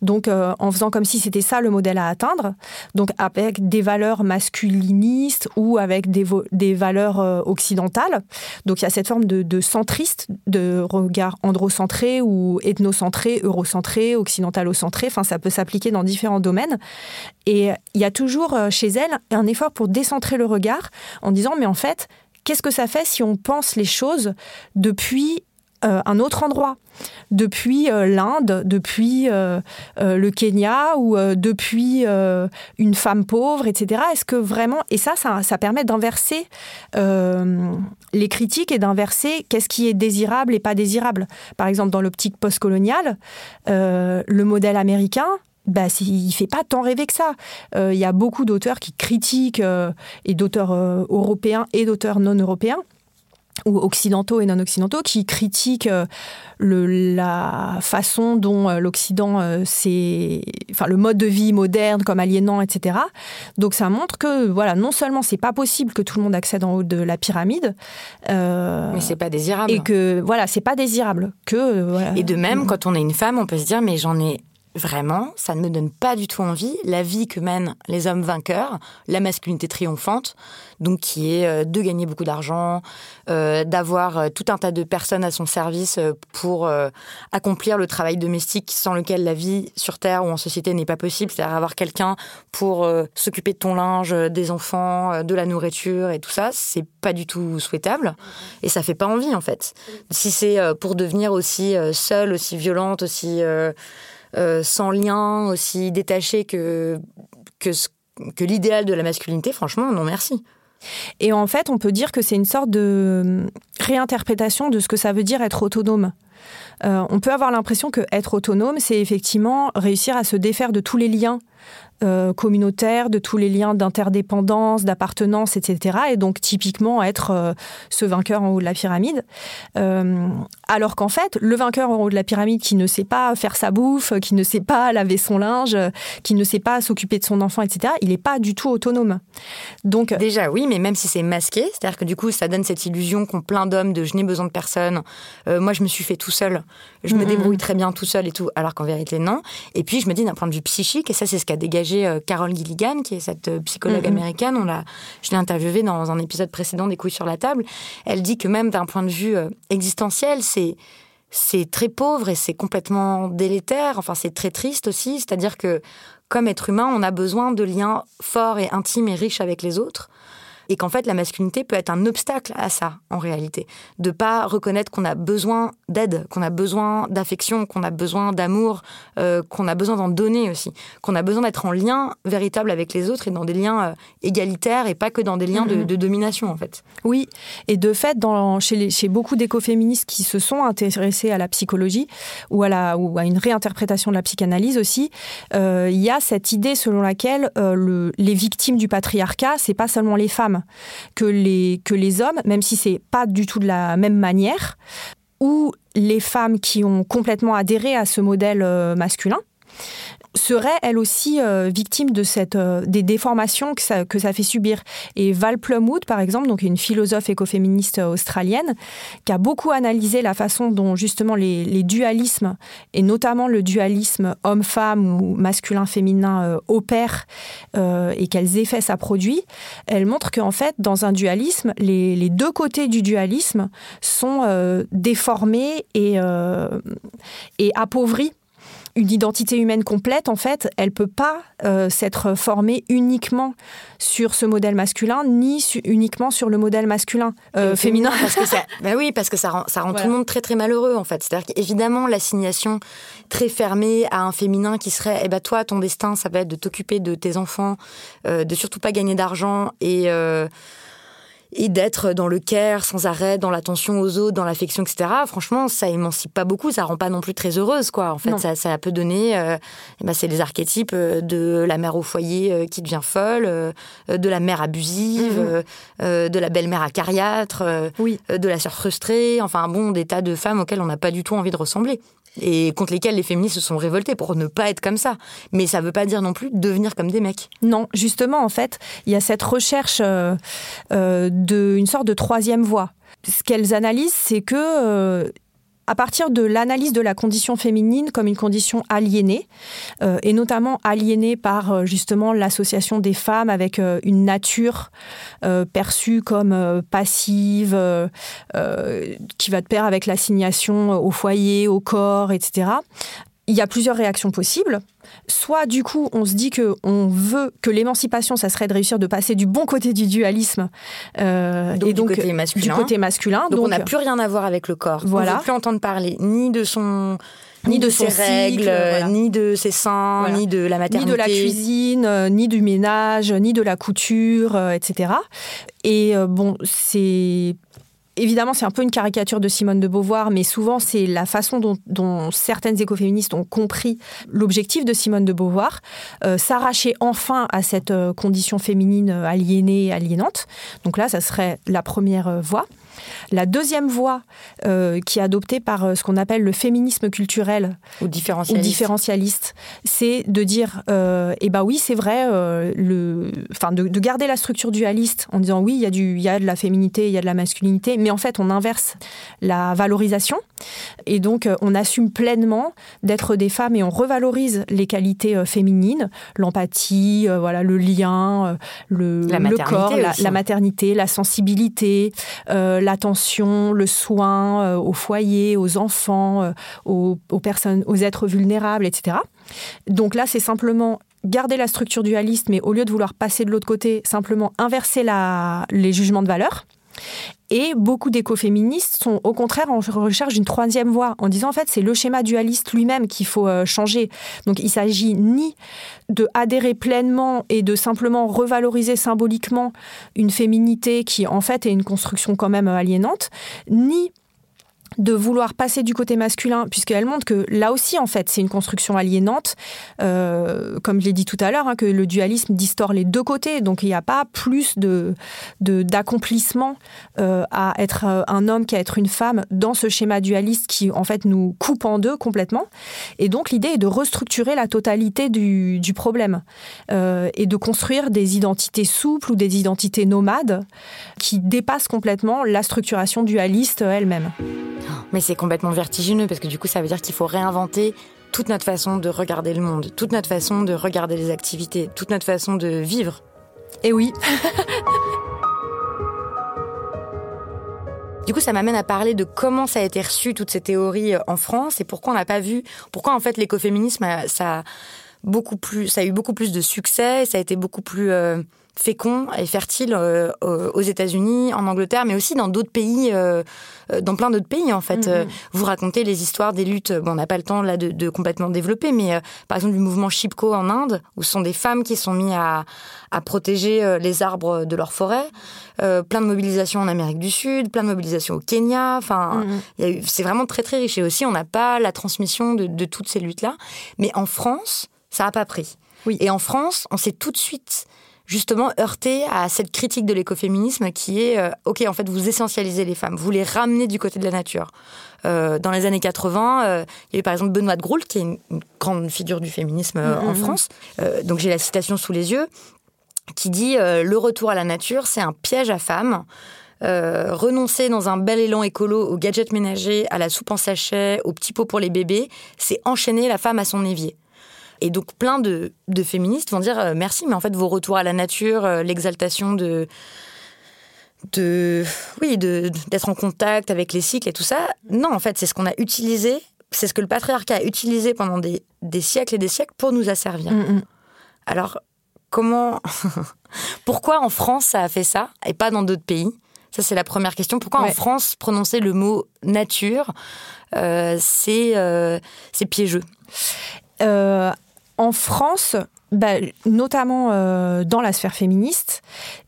donc euh, en faisant comme si c'était ça le modèle à atteindre, donc avec des valeurs masculinistes ou avec des, valeurs euh, occidentales. Donc il y a cette forme de, centriste, de regard androcentré ou ethnocentré, eurocentré, occidentalocentré, enfin ça peut s'appliquer dans différents domaines. Et il y a toujours euh, chez elle un effort pour décentrer le regard en disant mais en fait, qu'est-ce que ça fait si on pense les choses depuis un autre endroit depuis l'Inde, depuis le Kenya ou depuis une femme pauvre, etc. Est-ce que vraiment et ça, ça, permet d'inverser les critiques et d'inverser qu'est-ce qui est désirable et pas désirable. Par exemple, dans l'optique postcoloniale, le modèle américain bah, il fait pas tant rêver que ça. Euh, il y a beaucoup d'auteurs qui critiquent, euh, et d'auteurs euh, européens et d'auteurs non européens, ou occidentaux et non occidentaux, qui critiquent le, la façon dont l'Occident, c'est, enfin le mode de vie moderne comme aliénant, etc. Donc ça montre que voilà, non seulement c'est pas possible que tout le monde accède en haut de la pyramide, mais c'est pas désirable. Et que voilà, c'est pas désirable. Que Et de même, quand on est une femme, on peut se dire mais j'en ai Vraiment, ça ne me donne pas du tout envie. La vie que mènent les hommes vainqueurs, la masculinité triomphante, donc qui est euh, de gagner beaucoup d'argent, euh, d'avoir euh, tout un tas de personnes à son service pour accomplir le travail domestique sans lequel la vie sur Terre ou en société n'est pas possible, c'est-à-dire avoir quelqu'un pour s'occuper de ton linge, des enfants, de la nourriture et tout ça, c'est pas du tout souhaitable et ça fait pas envie en fait. Si c'est pour devenir aussi seule, aussi violente, aussi euh, sans lien, aussi détaché que, que, l'idéal de la masculinité, franchement, non merci. Et en fait, on peut dire que c'est une sorte de réinterprétation de ce que ça veut dire être autonome. Euh, on peut avoir l'impression que être autonome, c'est effectivement réussir à se défaire de tous les liens euh, communautaire, de tous les liens d'interdépendance, d'appartenance, etc. Et donc typiquement être euh, ce vainqueur en haut de la pyramide. Euh, alors qu'en fait, le vainqueur en haut de la pyramide qui ne sait pas faire sa bouffe, qui ne sait pas laver son linge, qui ne sait pas s'occuper de son enfant, etc., il n'est pas du tout autonome. Donc Déjà oui, mais même si c'est masqué, c'est-à-dire que du coup ça donne cette illusion qu'ont plein d'hommes de je n'ai besoin de personne, moi je me suis fait tout seul, je me débrouille très bien tout seul et tout, alors qu'en vérité non. Et puis je me dis d'un point de vue psychique, et ça c'est ce qu'a dégagé euh, Carole Gilligan, qui est cette euh, psychologue mm-hmm. américaine. On l'a, je l'ai interviewée dans un épisode précédent des couilles sur la table. Elle dit que même d'un point de vue euh, existentiel, c'est c'est très pauvre et c'est complètement délétère. Enfin, c'est très triste aussi. C'est-à-dire que comme être humain, on a besoin de liens forts et intimes et riches avec les autres et qu'en fait la masculinité peut être un obstacle à ça en réalité, de pas reconnaître qu'on a besoin d'aide, qu'on a besoin d'affection, qu'on a besoin d'amour, euh, qu'on a besoin d'en donner aussi, qu'on a besoin d'être en lien véritable avec les autres et dans des liens euh, égalitaires et pas que dans des liens de, mm-hmm. domination en fait. Oui, et de fait dans, chez, les, chez beaucoup d'écoféministes qui se sont intéressés à la psychologie ou à, la, ou à une réinterprétation de la psychanalyse aussi, euh, il y a cette idée selon laquelle le, les victimes du patriarcat, c'est pas seulement les femmes que les, que les hommes, même si c'est pas du tout de la même manière, ou les femmes qui ont complètement adhéré à ce modèle euh, masculin serait elle aussi euh, victime de cette, euh, des déformations que ça, que ça fait subir. Et Val Plumwood, par exemple, donc une philosophe écoféministe australienne, qui a beaucoup analysé la façon dont justement les, les dualismes, et notamment le dualisme homme-femme ou masculin-féminin, euh, opèrent et quels effets ça produit, elle montre qu'en fait, dans un dualisme, les, les, deux côtés du dualisme sont déformés et, et appauvris une identité humaine complète, en fait, elle peut pas euh, s'être formée uniquement sur ce modèle masculin, ni uniquement sur le modèle masculin euh, féminin. Parce que ça, bah oui, parce que ça rend, ça rend tout le monde très très malheureux, en fait. C'est-à-dire qu'évidemment, l'assignation très fermée à un féminin qui serait, eh ben toi, ton destin, ça va être de t'occuper de tes enfants, euh, de surtout pas gagner d'argent et et d'être dans le care sans arrêt, dans l'attention aux autres, dans l'affection, etc. Franchement, ça émancipe pas beaucoup, ça rend pas non plus très heureuse, quoi. En fait, ça, ça, peut donner, euh, ben, c'est les archétypes euh, de la mère au foyer euh, qui devient folle, de la mère abusive, mhm. de la belle-mère acariâtre, oui. de la sœur frustrée, enfin bon, des tas de femmes auxquelles on n'a pas du tout envie de ressembler et contre lesquels les féministes se sont révoltées pour ne pas être comme ça. Mais ça ne veut pas dire non plus devenir comme des mecs. Non, justement, en fait, il y a cette recherche euh, euh, d'une sorte de troisième voie. Ce qu'elles analysent, c'est que euh, à partir de l'analyse de la condition féminine comme une condition aliénée, euh, et notamment aliénée par euh, justement l'association des femmes avec euh, une nature perçue comme passive, qui va de pair avec l'assignation au foyer, au corps, etc il y a plusieurs réactions possibles. Soit du coup, on se dit que on veut que l'émancipation, ça serait de réussir de passer du bon côté du dualisme euh, et donc du côté masculin. Du côté masculin. Donc, on n'a plus rien à voir avec le corps. Voilà. On ne veut plus entendre parler ni de son ni, de, ses règles, ni de ses seins, ni de la maternité, ni de la cuisine, euh, ni du ménage, ni de la couture, euh, etc. Et bon, c'est évidemment, c'est un peu une caricature de Simone de Beauvoir, mais souvent, c'est la façon dont, certaines écoféministes ont compris l'objectif de Simone de Beauvoir, euh, s'arracher enfin à cette euh, condition féminine aliénée, aliénante. Donc là, ça serait la première euh, voie. La deuxième voie euh, qui est adoptée par euh, ce qu'on appelle le féminisme culturel ou différentialiste, c'est de dire, euh, eh ben oui, c'est vrai, euh, le, enfin de, garder la structure dualiste en disant oui, il y a du, il y a de la féminité, il y a de la masculinité, mais en fait on inverse la valorisation. Et donc on assume pleinement d'être des femmes et on revalorise les qualités féminines, l'empathie, voilà, le lien, le, le corps, la, la, maternité, la sensibilité l'attention, le soin euh, au foyer, aux enfants, euh, aux, personnes, aux êtres vulnérables, etc. Donc là, c'est simplement garder la structure dualiste, mais au lieu de vouloir passer de l'autre côté, simplement inverser les jugements de valeur. Et beaucoup d'écoféministes sont au contraire en recherche d'une troisième voie, en disant en fait c'est le schéma dualiste lui-même qu'il faut euh, changer. Donc il s'agit ni de adhérer pleinement et de simplement revaloriser symboliquement une féminité qui en fait est une construction quand même aliénante, ni de vouloir passer du côté masculin, puisqu'elle montre que là aussi, en fait, c'est une construction aliénante, euh, comme je l'ai dit tout à l'heure, hein, que le dualisme distord les deux côtés, donc il n'y a pas plus de d'accomplissement euh, à être euh, un homme qu'à être une femme dans ce schéma dualiste qui, en fait, nous coupe en deux complètement. Et donc l'idée est de restructurer la totalité du, du problème et de construire des identités souples ou des identités nomades qui dépassent complètement la structuration dualiste elle-même. Mais c'est complètement vertigineux parce que du coup, ça veut dire qu'il faut réinventer toute notre façon de regarder le monde, toute notre façon de regarder les activités, toute notre façon de vivre. Et oui. Du coup, ça m'amène à parler de comment ça a été reçu toutes ces théories euh, en France et pourquoi on n'a pas vu, pourquoi en fait l'écoféminisme ça a beaucoup plus, ça a eu beaucoup plus de succès, ça a été beaucoup plus euh, fécond et fertile euh, aux États-Unis, en Angleterre, mais aussi dans d'autres pays, euh, euh, dans plein d'autres pays en fait. Mm-hmm. Vous racontez les histoires des luttes. Bon, on n'a pas le temps là de, complètement développer, mais par exemple du mouvement Chipko en Inde, où ce sont des femmes qui sont mises à, à protéger les arbres de leur forêt. plein de mobilisations en Amérique du Sud, plein de mobilisations au Kenya. Enfin, mm-hmm. c'est vraiment très très riche. Et aussi, on n'a pas la transmission de, de toutes ces luttes là. Mais en France, ça n'a pas pris. Oui. Et en France, on s'est tout de suite justement heurter à cette critique de l'écoféminisme qui est euh, ok en fait vous essentialisez les femmes, vous les ramenez du côté de la nature. Euh, dans les années 80, euh, il y a eu par exemple Benoît de Groult qui est une, grande figure du féminisme en mm-hmm. France. donc j'ai la citation sous les yeux qui dit le retour à la nature c'est un piège à femmes. renoncer dans un bel élan écolo aux gadgets ménagers, à la soupe en sachet, aux petits pots pour les bébés, c'est enchaîner la femme à son évier. Et donc plein de, féministes vont dire euh, merci, mais en fait vos retours à la nature, euh, l'exaltation de de oui d'être en contact avec les cycles et tout ça, non en fait c'est ce qu'on a utilisé, c'est ce que le patriarcat a utilisé pendant des, siècles et des siècles pour nous asservir. Mm, mm. Alors comment, pourquoi en France ça a fait ça et pas dans d'autres pays? Ça, c'est la première question. Pourquoi en France, prononcer le mot nature, euh, c'est piégeux? En France, bah, notamment euh, dans la sphère féministe,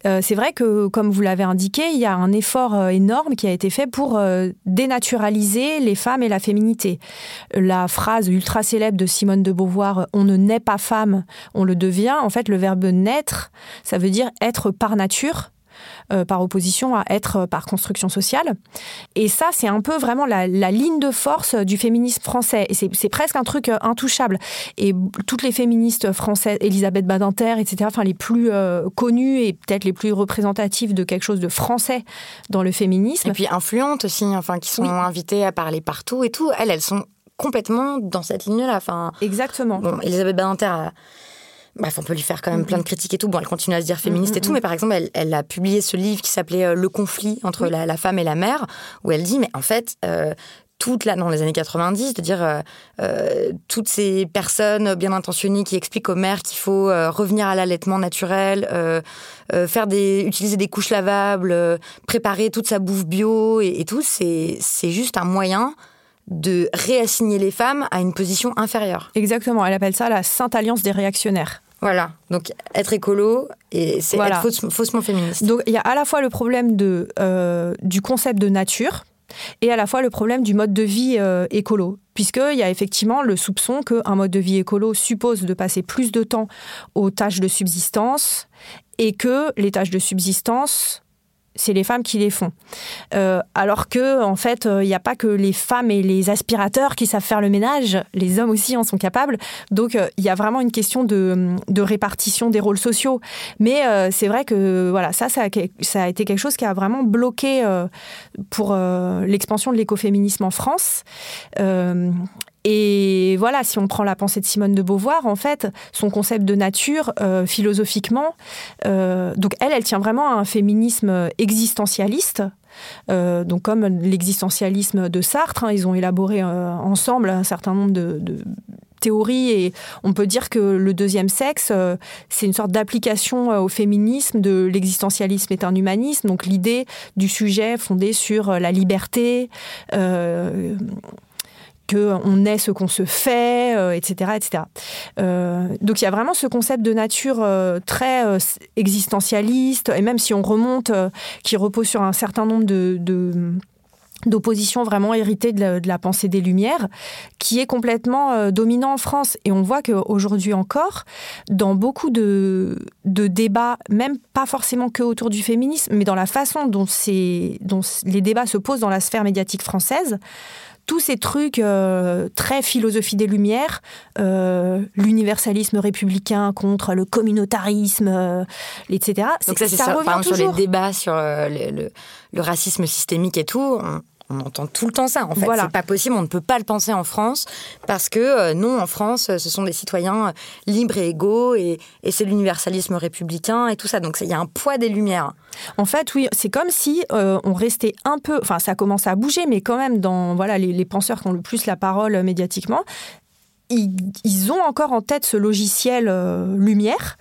euh, c'est vrai que, comme vous l'avez indiqué, il y a un effort euh, énorme qui a été fait pour dénaturaliser les femmes et la féminité. La phrase ultra célèbre de Simone de Beauvoir On ne naît pas femme, on le devient. En fait, le verbe naître, ça veut dire être par nature. Euh, par opposition à être euh, par construction sociale. Et ça, c'est un peu vraiment la, ligne de force du féminisme français. Et c'est presque un truc euh, intouchable. Et toutes les féministes françaises, Elisabeth Badinter, etc., enfin les plus connues et peut-être les plus représentatives de quelque chose de français dans le féminisme. Et puis influentes aussi, enfin qui sont invitées à parler partout et tout. Elles, elles sont complètement dans cette ligne-là. Enfin, Exactement. Bon, Elisabeth Badinter a Bref, on peut lui faire quand même plein de critiques et tout. Bon, elle continue à se dire féministe et tout, mais par exemple, elle, a publié ce livre qui s'appelait euh, Le conflit entre la, femme et la mère, où elle dit, mais en fait, euh, toute là dans les années 90, de dire euh, euh, toutes ces personnes bien intentionnées qui expliquent aux mères qu'il faut euh, revenir à l'allaitement naturel, faire des, utiliser des couches lavables, préparer toute sa bouffe bio et, et tout, c'est c'est juste un moyen de réassigner les femmes à une position inférieure. Exactement, elle appelle ça la sainte alliance des réactionnaires. Voilà, donc être écolo et c'est être faussement féministe. Donc il y a à la fois le problème de, du concept de nature, et à la fois le problème du mode de vie euh, écolo, puisqu'il y a effectivement le soupçon qu'un mode de vie écolo suppose de passer plus de temps aux tâches de subsistance et que les tâches de subsistance c'est les femmes qui les font. Euh, alors que, en fait, il n'y a pas que les femmes et les aspirateurs qui savent faire le ménage, les hommes aussi en sont capables. Donc, euh, il y a vraiment une question de, répartition des rôles sociaux. Mais euh, c'est vrai que, voilà, ça, ça a, été quelque chose qui a vraiment bloqué pour l'expansion de l'écoféminisme en France. Et voilà, si on prend la pensée de Simone de Beauvoir, en fait, son concept de nature, euh, philosophiquement, euh, donc elle, elle tient vraiment à un féminisme existentialiste. Euh, donc comme l'existentialisme de Sartre, hein, ils ont élaboré ensemble un certain nombre de, théories et on peut dire que le deuxième sexe, c'est une sorte d'application au féminisme de l'existentialisme est un humanisme, donc l'idée du sujet fondé sur la liberté qu'on est ce qu'on se fait, etc. Euh, etc. Euh, donc il y a vraiment ce concept de nature euh, très existentialiste, et même si on remonte, qui repose sur un certain nombre de, d'opposition vraiment héritée de la, pensée des Lumières, qui est complètement dominant en France. Et on voit qu'aujourd'hui encore, dans beaucoup de, de, débats, même pas forcément que autour du féminisme, mais dans la façon dont, dont les débats se posent dans la sphère médiatique française, tous ces trucs euh, très philosophie des Lumières, euh, l'universalisme républicain contre le communautarisme, euh, etc. Donc ça, c'est ça, par exemple, sur les débats sur le, le, racisme systémique et tout on entend tout le temps ça. En fait, c'est pas possible. On ne peut pas le penser en France parce que euh, non, en France, ce sont des citoyens euh, libres et égaux et, c'est l'universalisme républicain et tout ça. Donc il y a un poids des lumières. En fait, oui, c'est comme si euh, on restait un peu. Enfin, ça commence à bouger, mais quand même, dans voilà les, penseurs qui ont le plus la parole médiatiquement, ils, ont encore en tête ce logiciel lumière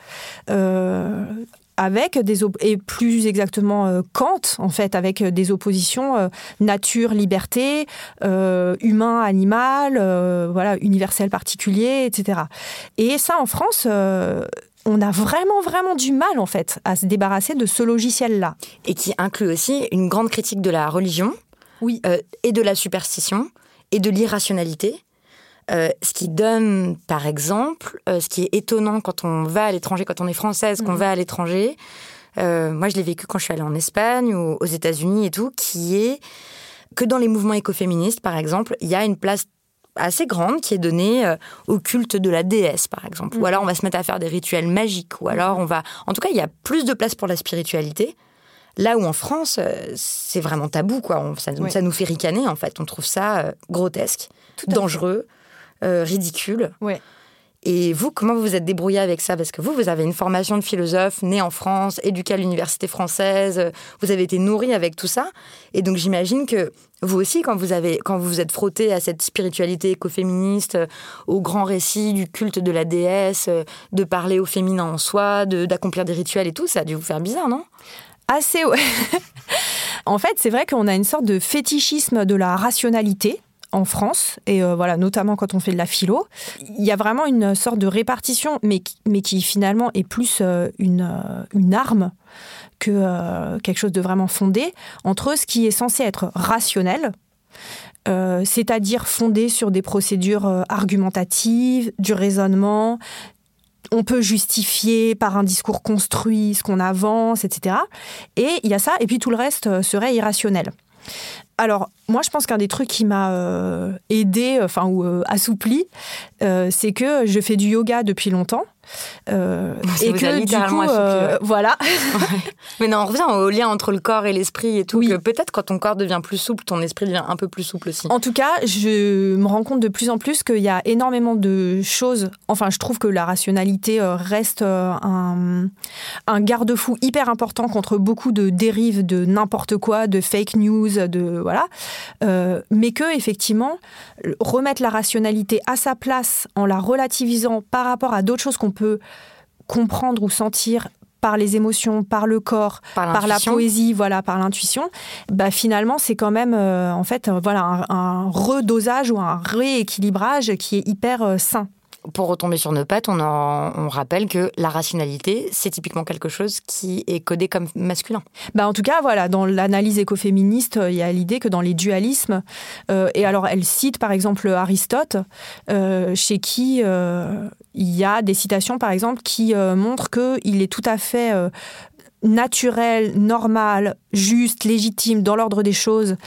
avec des et plus exactement euh, Kant en fait avec des oppositions euh, nature liberté euh, humain animal voilà universel particulier etc et ça en France on a vraiment vraiment du mal en fait à se débarrasser de ce logiciel là et qui inclut aussi une grande critique de la religion oui. et de la superstition et de l'irrationalité euh, ce qui donne, par exemple, euh, ce qui est étonnant quand on va à l'étranger, quand on est française, qu'on mhm. va à l'étranger. Euh, moi, je l'ai vécu quand je suis allée en Espagne ou aux États-Unis et tout, qui est que dans les mouvements écoféministes, par exemple, il y a une place assez grande qui est donnée au culte de la déesse, par exemple. Ou mhm. alors on va se mettre à faire des rituels magiques. Ou alors on va... En tout cas, il y a plus de place pour la spiritualité. Là où en France, c'est vraiment tabou, quoi. ça, ça, nous fait ricaner, en fait. On trouve ça grotesque, dangereux. Euh, ridicule. Ouais. Et vous, comment vous vous êtes débrouillé avec ça? Parce que vous, vous avez une formation de philosophe, né en France, éduqué à l'université française, vous avez été nourri avec tout ça. Et donc j'imagine que vous aussi, quand vous, avez, quand vous vous êtes frotté à cette spiritualité écoféministe, au grand récit du culte de la déesse, de parler au féminin en soi, d'accomplir des rituels et tout, ça a dû vous faire bizarre, non? Assez, ouais. en fait, c'est vrai qu'on a une sorte de fétichisme de la rationalité en France, et euh, voilà, notamment quand on fait de la philo, il y a vraiment une sorte de répartition, mais, mais qui finalement est plus euh, une, euh, une arme que quelque chose de vraiment fondé, entre ce qui est censé être rationnel, c'est-à-dire fondé sur des procédures argumentatives, du raisonnement, on peut justifier par un discours construit ce qu'on avance, etc. Et il y a ça, et puis tout le reste serait irrationnel. Alors, moi, je pense qu'un des trucs qui m'a euh, aidé, enfin, ou euh, assoupli, euh, c'est que je fais du yoga depuis longtemps. Euh, et que du coup, euh, voilà. Mais non, on revient au lien entre le corps et l'esprit et tout. Que peut-être quand ton corps devient plus souple, ton esprit devient un peu plus souple aussi. En tout cas, je me rends compte de plus en plus qu'il y a énormément de choses. Enfin, je trouve que la rationalité euh, reste un, un garde-fou hyper important contre beaucoup de dérives de n'importe quoi, de fake news, de voilà, mais que effectivement remettre la rationalité à sa place en la relativisant par rapport à d'autres choses qu'on peut comprendre ou sentir par les émotions, par le corps, par, la poésie, voilà, par l'intuition, bah finalement c'est quand même en fait voilà un, redosage ou un rééquilibrage qui est hyper sain pour retomber sur nos pattes, on, on rappelle que la rationalité, c'est typiquement quelque chose qui est codé comme masculin. Bah en tout cas, voilà, dans l'analyse écoféministe, euh, il y a l'idée que dans les dualismes, euh, et alors elle cite par exemple Aristote, euh, chez qui il y a des citations par exemple qui montrent qu'il est tout à fait naturel, normal, juste, légitime dans l'ordre des choses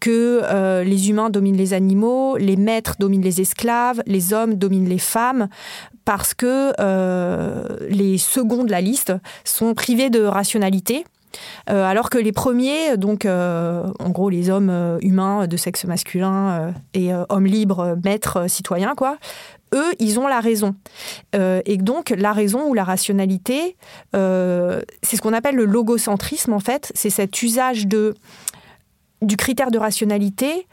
que euh, les humains dominent les animaux, les maîtres dominent les esclaves, les hommes dominent les femmes, parce que euh, les seconds de la liste sont privés de rationalité. Euh, alors que les premiers, donc en gros les hommes humains de sexe masculin et hommes libres, maîtres, citoyens, quoi, eux, ils ont la raison. Euh, et donc, la raison ou la rationalité, euh, c'est ce qu'on appelle le logocentrisme, en fait. C'est cet usage de, du critère de rationalité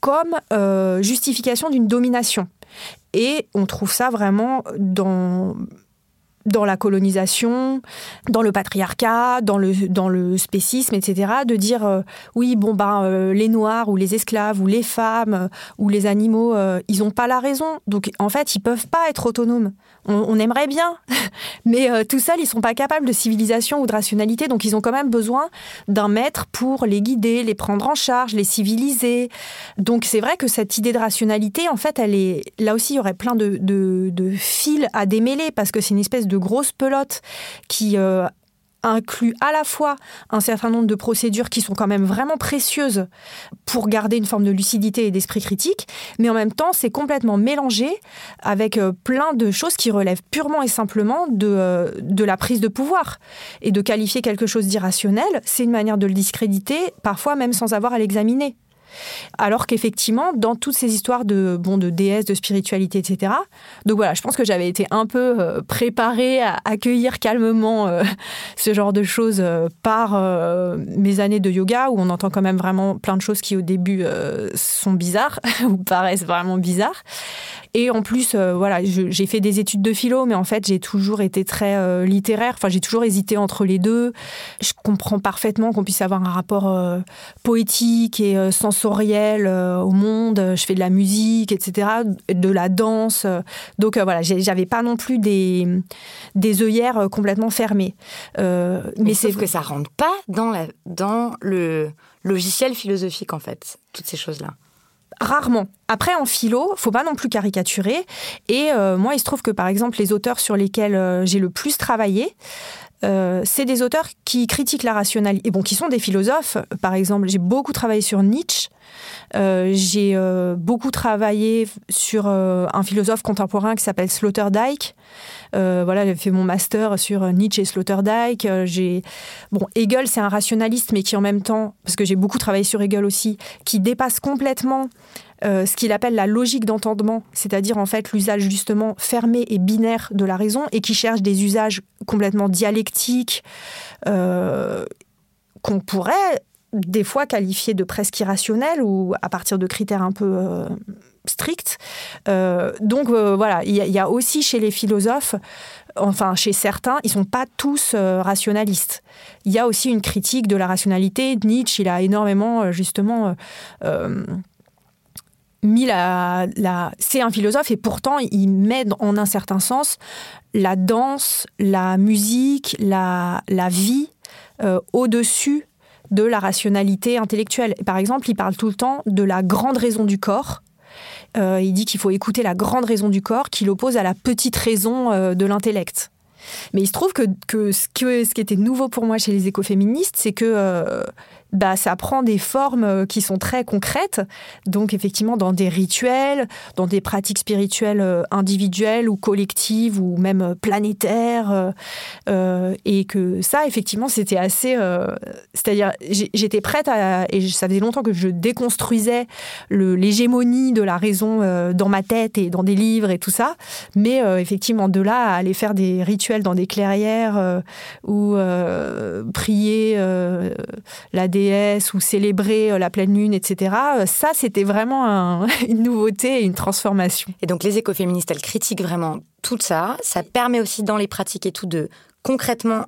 comme euh, justification d'une domination. Et on trouve ça vraiment dans dans la colonisation, dans le patriarcat, dans le, dans le spécisme, etc., de dire euh, oui, bon, ben, euh, les Noirs ou les esclaves ou les femmes euh, ou les animaux, ils n'ont pas la raison. Donc, en fait, ils peuvent pas être autonomes. On, aimerait bien, mais tout seuls, ils sont pas capables de civilisation ou de rationalité. Donc, ils ont quand même besoin d'un maître pour les guider, les prendre en charge, les civiliser. Donc, c'est vrai que cette idée de rationalité, en fait, elle est là aussi, il y aurait plein de, fils à démêler parce que c'est une espèce de grosses pelotes qui euh, inclut à la fois un certain nombre de procédures qui sont quand même vraiment précieuses pour garder une forme de lucidité et d'esprit critique, mais en même temps, c'est complètement mélangé avec euh, plein de choses qui relèvent purement et simplement de, euh, de la prise de pouvoir. Et de qualifier quelque chose d'irrationnel, c'est une manière de le discréditer, parfois même sans avoir à l'examiner. Alors qu'effectivement, dans toutes ces histoires de, bon, de déesses, de spiritualité, etc., donc voilà, je pense que j'avais été un peu euh, préparée à accueillir calmement euh, ce genre de choses euh, par mes années de yoga, où on entend quand même vraiment plein de choses qui au début sont bizarres, ou paraissent vraiment bizarres. Et en plus, voilà, j'ai fait des études de philo, mais en fait, j'ai toujours été très littéraire. Enfin, j'ai toujours hésité entre les deux. Je comprends parfaitement qu'on puisse avoir un rapport poétique et sensoriel euh, au monde, je fais de la musique, etc., de la danse. Donc euh, voilà, j'avais pas non plus des, des œillères complètement fermées. Euh, mais, c'est que ça rentre pas dans, la, dans le logiciel philosophique, en fait, toutes ces choses-là. Rarement. Après, en philo, faut pas non plus caricaturer. Et moi, il se trouve que, par exemple, les auteurs sur lesquels j'ai le plus travaillé, euh, c'est des auteurs qui critiquent la rationalité, et bon, qui sont des philosophes. Par exemple, j'ai beaucoup travaillé sur Nietzsche. Euh, j'ai euh, beaucoup travaillé sur un philosophe contemporain qui s'appelle Sloterdijk. voilà, j'ai fait mon master sur Nietzsche et Sloterdijk. j'ai bon, Hegel, c'est un rationaliste, mais qui en même temps, parce que j'ai beaucoup travaillé sur Hegel aussi, qui dépasse complètement euh, ce qu'il appelle la logique d'entendement, c'est-à-dire en fait l'usage justement fermé et binaire de la raison et qui cherche des usages complètement dialectiques euh, qu'on pourrait des fois qualifier de presque irrationnels ou à partir de critères un peu euh, stricts. donc voilà, il y, a aussi chez les philosophes enfin chez certains, ils sont pas tous rationalistes. Il y a aussi une critique de la rationalité. Nietzsche, il a énormément justement c'est un philosophe et pourtant il met en un certain sens la danse, la musique, la, la vie euh, au-dessus de la rationalité intellectuelle. Par exemple, il parle tout le temps de la grande raison du corps. Euh, il dit qu'il faut écouter la grande raison du corps qu'il oppose à la petite raison euh, de l'intellect. Mais il se trouve que, ce qui était nouveau pour moi chez les écoféministes, c'est que bah, ça prend des formes euh, qui sont très concrètes. Donc, effectivement, dans des rituels, dans des pratiques spirituelles euh, individuelles ou collectives ou même euh, planétaires. et que ça, effectivement, c'était assez. C'est-à-dire, j'étais prête à. Et ça faisait longtemps que je déconstruisais l'hégémonie de la raison dans ma tête et dans des livres et tout ça. Mais effectivement, de là à aller faire des rituels dans des clairières ou prier la déesse déesse ou célébrer la pleine lune, etc. Ça, c'était vraiment une nouveauté et une transformation. Et donc les écoféministes, elles critiquent vraiment tout ça. Ça permet aussi dans les pratiques et tout de concrètement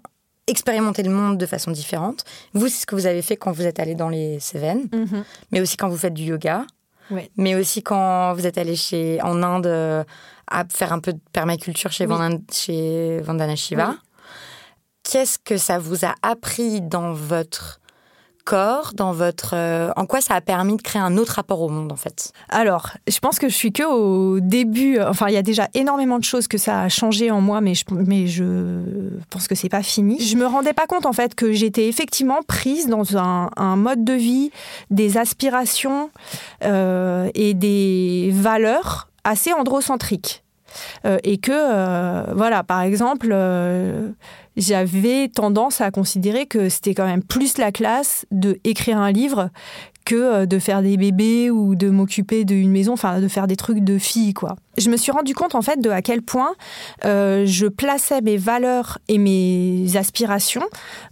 expérimenter le monde de façon différente. Vous, c'est ce que vous avez fait quand vous êtes allé dans les Cévennes, mhm. mais aussi quand vous faites du yoga, mais aussi quand vous êtes allé chez, en Inde euh, à faire un peu de permaculture chez, chez Vandana Shiva. Qu'est-ce que ça vous a appris dans votre dans votre, euh, en quoi ça a permis de créer un autre rapport au monde en fait? Alors, je pense que je suis que au début. Enfin, il y a déjà énormément de choses que ça a changé en moi, mais je, mais je pense que c'est pas fini. Je me rendais pas compte en fait que j'étais effectivement prise dans un, mode de vie, des aspirations euh, et des valeurs assez androcentriques. Euh, et que, voilà, par exemple, j'avais tendance à considérer que c'était quand même plus la classe de écrire un livre que euh, de faire des bébés ou de m'occuper d'une maison, enfin de faire des trucs de fille quoi. Je me suis rendu compte en fait de à quel point euh, je plaçais mes valeurs et mes aspirations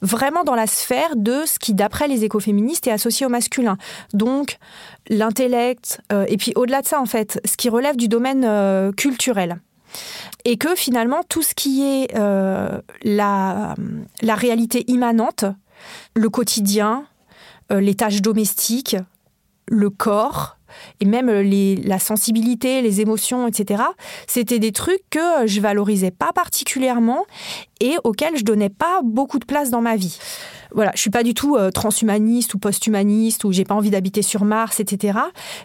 vraiment dans la sphère de ce qui d'après les écoféministes est associé au masculin. Donc l'intellect euh, et puis au-delà de ça en fait, ce qui relève du domaine culturel et que finalement tout ce qui est euh, la, la, réalité immanente, le quotidien, euh, les tâches domestiques, le corps, et même les, la sensibilité, les émotions, etc., c'était des trucs que je valorisais pas particulièrement et auxquels je donnais pas beaucoup de place dans ma vie. Voilà, je suis pas du tout euh, transhumaniste ou posthumaniste ou j'ai pas envie d'habiter sur Mars, etc.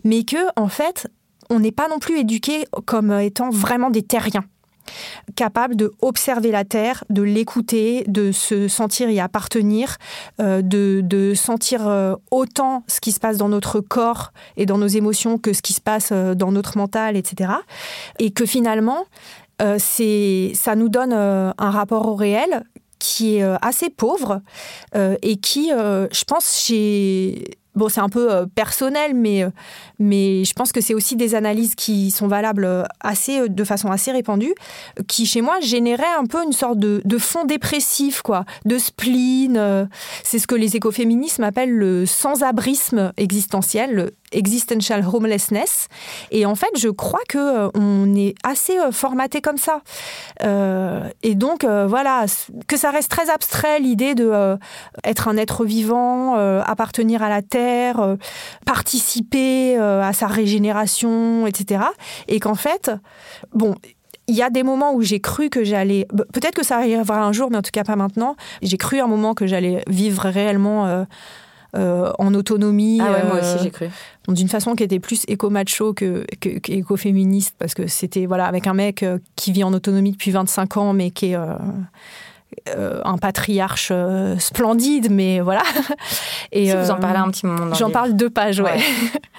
Mais que en fait, on n'est pas non plus éduqué comme étant vraiment des terriens capable de observer la Terre, de l'écouter, de se sentir y appartenir, euh, de, sentir euh, autant ce qui se passe dans notre corps et dans nos émotions que ce qui se passe euh, dans notre mental, etc. Et que finalement, c'est, ça nous donne un rapport au réel qui est assez pauvre et qui, je pense, chez Bon, c'est un peu euh, personnel, mais, euh, mais je pense que c'est aussi des analyses qui sont valables euh, assez, de façon assez répandue, qui chez moi généraient un peu une sorte de, fond dépressif, quoi, de spleen. C'est ce que les écoféminismes appellent le sans-abrisme existentiel, le existential homelessness. Et en fait, je crois que on est assez formaté comme ça. et donc, voilà, que ça reste très abstrait l'idée de être un être vivant, appartenir à la terre euh, participer euh, à sa régénération, etc. Et qu'en fait, bon, il y a des moments où j'ai cru que j'allais, peut-être que ça arrivera un jour, mais en tout cas pas maintenant. J'ai cru un moment que j'allais vivre réellement euh, en autonomie. Ah moi aussi j'ai cru. D'une façon qui était plus éco-macho que, que, parce que c'était voilà avec un mec qui vit en autonomie depuis 25 ans, mais qui est euh, un patriarche euh, splendide, mais voilà. Et vous en parlez un petit moment. J'en parle deux pages, ouais.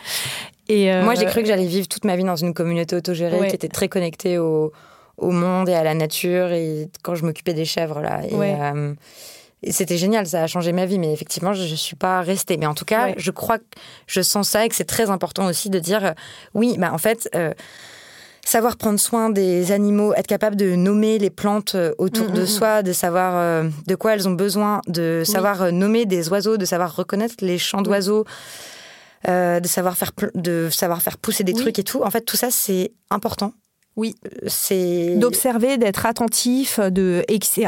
et euh, Moi, j'ai cru que j'allais vivre toute ma vie dans une communauté autogérée qui était très connectée au, au, monde et à la nature. Et quand je m'occupais des chèvres, là. Et, c'était génial, ça a changé ma vie, mais effectivement, je ne suis pas restée. Mais en tout cas, je crois que je sens ça et que c'est très important aussi de dire oui, bah, en fait, savoir prendre soin des animaux, être capable de nommer les plantes euh, autour mm, de mm, mm. soi, de savoir euh, de quoi elles ont besoin, de savoir euh, nommer des oiseaux, de savoir reconnaître les chants d'oiseaux, de savoir faire de savoir faire pousser des trucs et tout. En fait, tout ça c'est important. Oui, c'est d'observer, d'être attentif, de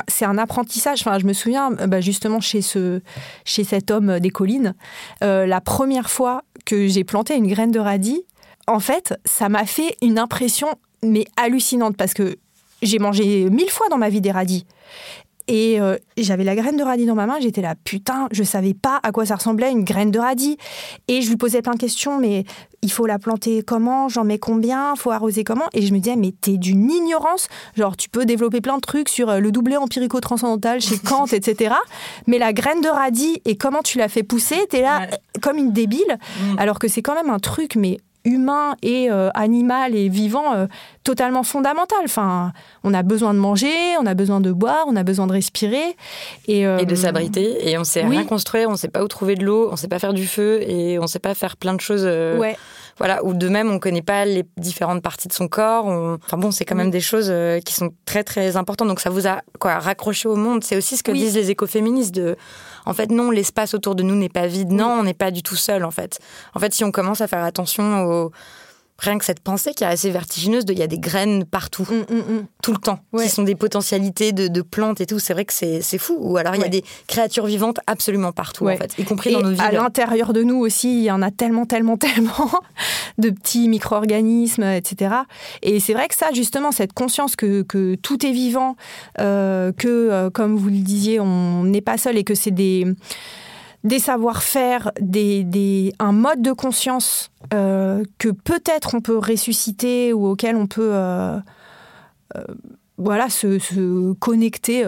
c'est un apprentissage. Enfin, je me souviens bah, justement chez ce chez cet homme des collines, la première fois que j'ai planté une graine de radis, en fait, ça m'a fait une impression mais hallucinante parce que j'ai mangé mille fois dans ma vie des radis. Et euh, j'avais la graine de radis dans ma main, j'étais là, putain, je savais pas à quoi ça ressemblait une graine de radis. Et je lui posais plein de questions, mais il faut la planter comment, j'en mets combien, faut arroser comment? Et je me disais, mais t'es d'une ignorance. Genre, tu peux développer plein de trucs sur euh, le doublé empirico-transcendantal chez Kant, etc. Mais la graine de radis et comment tu l'as fait pousser, t'es là comme une débile. Mm. Alors que c'est quand même un truc, mais humain et euh, animal et vivant euh, totalement fondamental. Enfin, on a besoin de manger, on a besoin de boire, on a besoin de respirer et, euh, et de s'abriter. Et on sait rien construire, on sait pas où trouver de l'eau, on sait pas faire du feu et on sait pas faire plein de choses. ouais. Voilà, ou de même on connaît pas les différentes parties de son corps. Enfin bon, c'est quand même des choses euh, qui sont très très importantes. Donc ça vous a quoi raccroché au monde? C'est aussi ce que disent les écoféministes de, en fait non, l'espace autour de nous n'est pas vide. Non, on n'est pas du tout seul en fait. En fait, si on commence à faire attention aux rien que cette pensée qui est assez vertigineuse de il y a des graines partout, mm, mm, mm. tout le temps, qui sont des potentialités de, plantes et tout. C'est vrai que c'est fou. Ou alors il y a des créatures vivantes absolument partout, en fait, y compris dans nos villes. À l'intérieur de nous aussi, il y en a tellement, tellement, tellement de petits micro-organismes, etc. Et c'est vrai que ça, justement, cette conscience que, que tout est vivant, euh, que, euh, comme vous le disiez, on n'est pas seul et que c'est des des savoir-faire, un mode de conscience euh, que peut-être on peut ressusciter ou auquel on peut euh, euh, voilà, se, connecter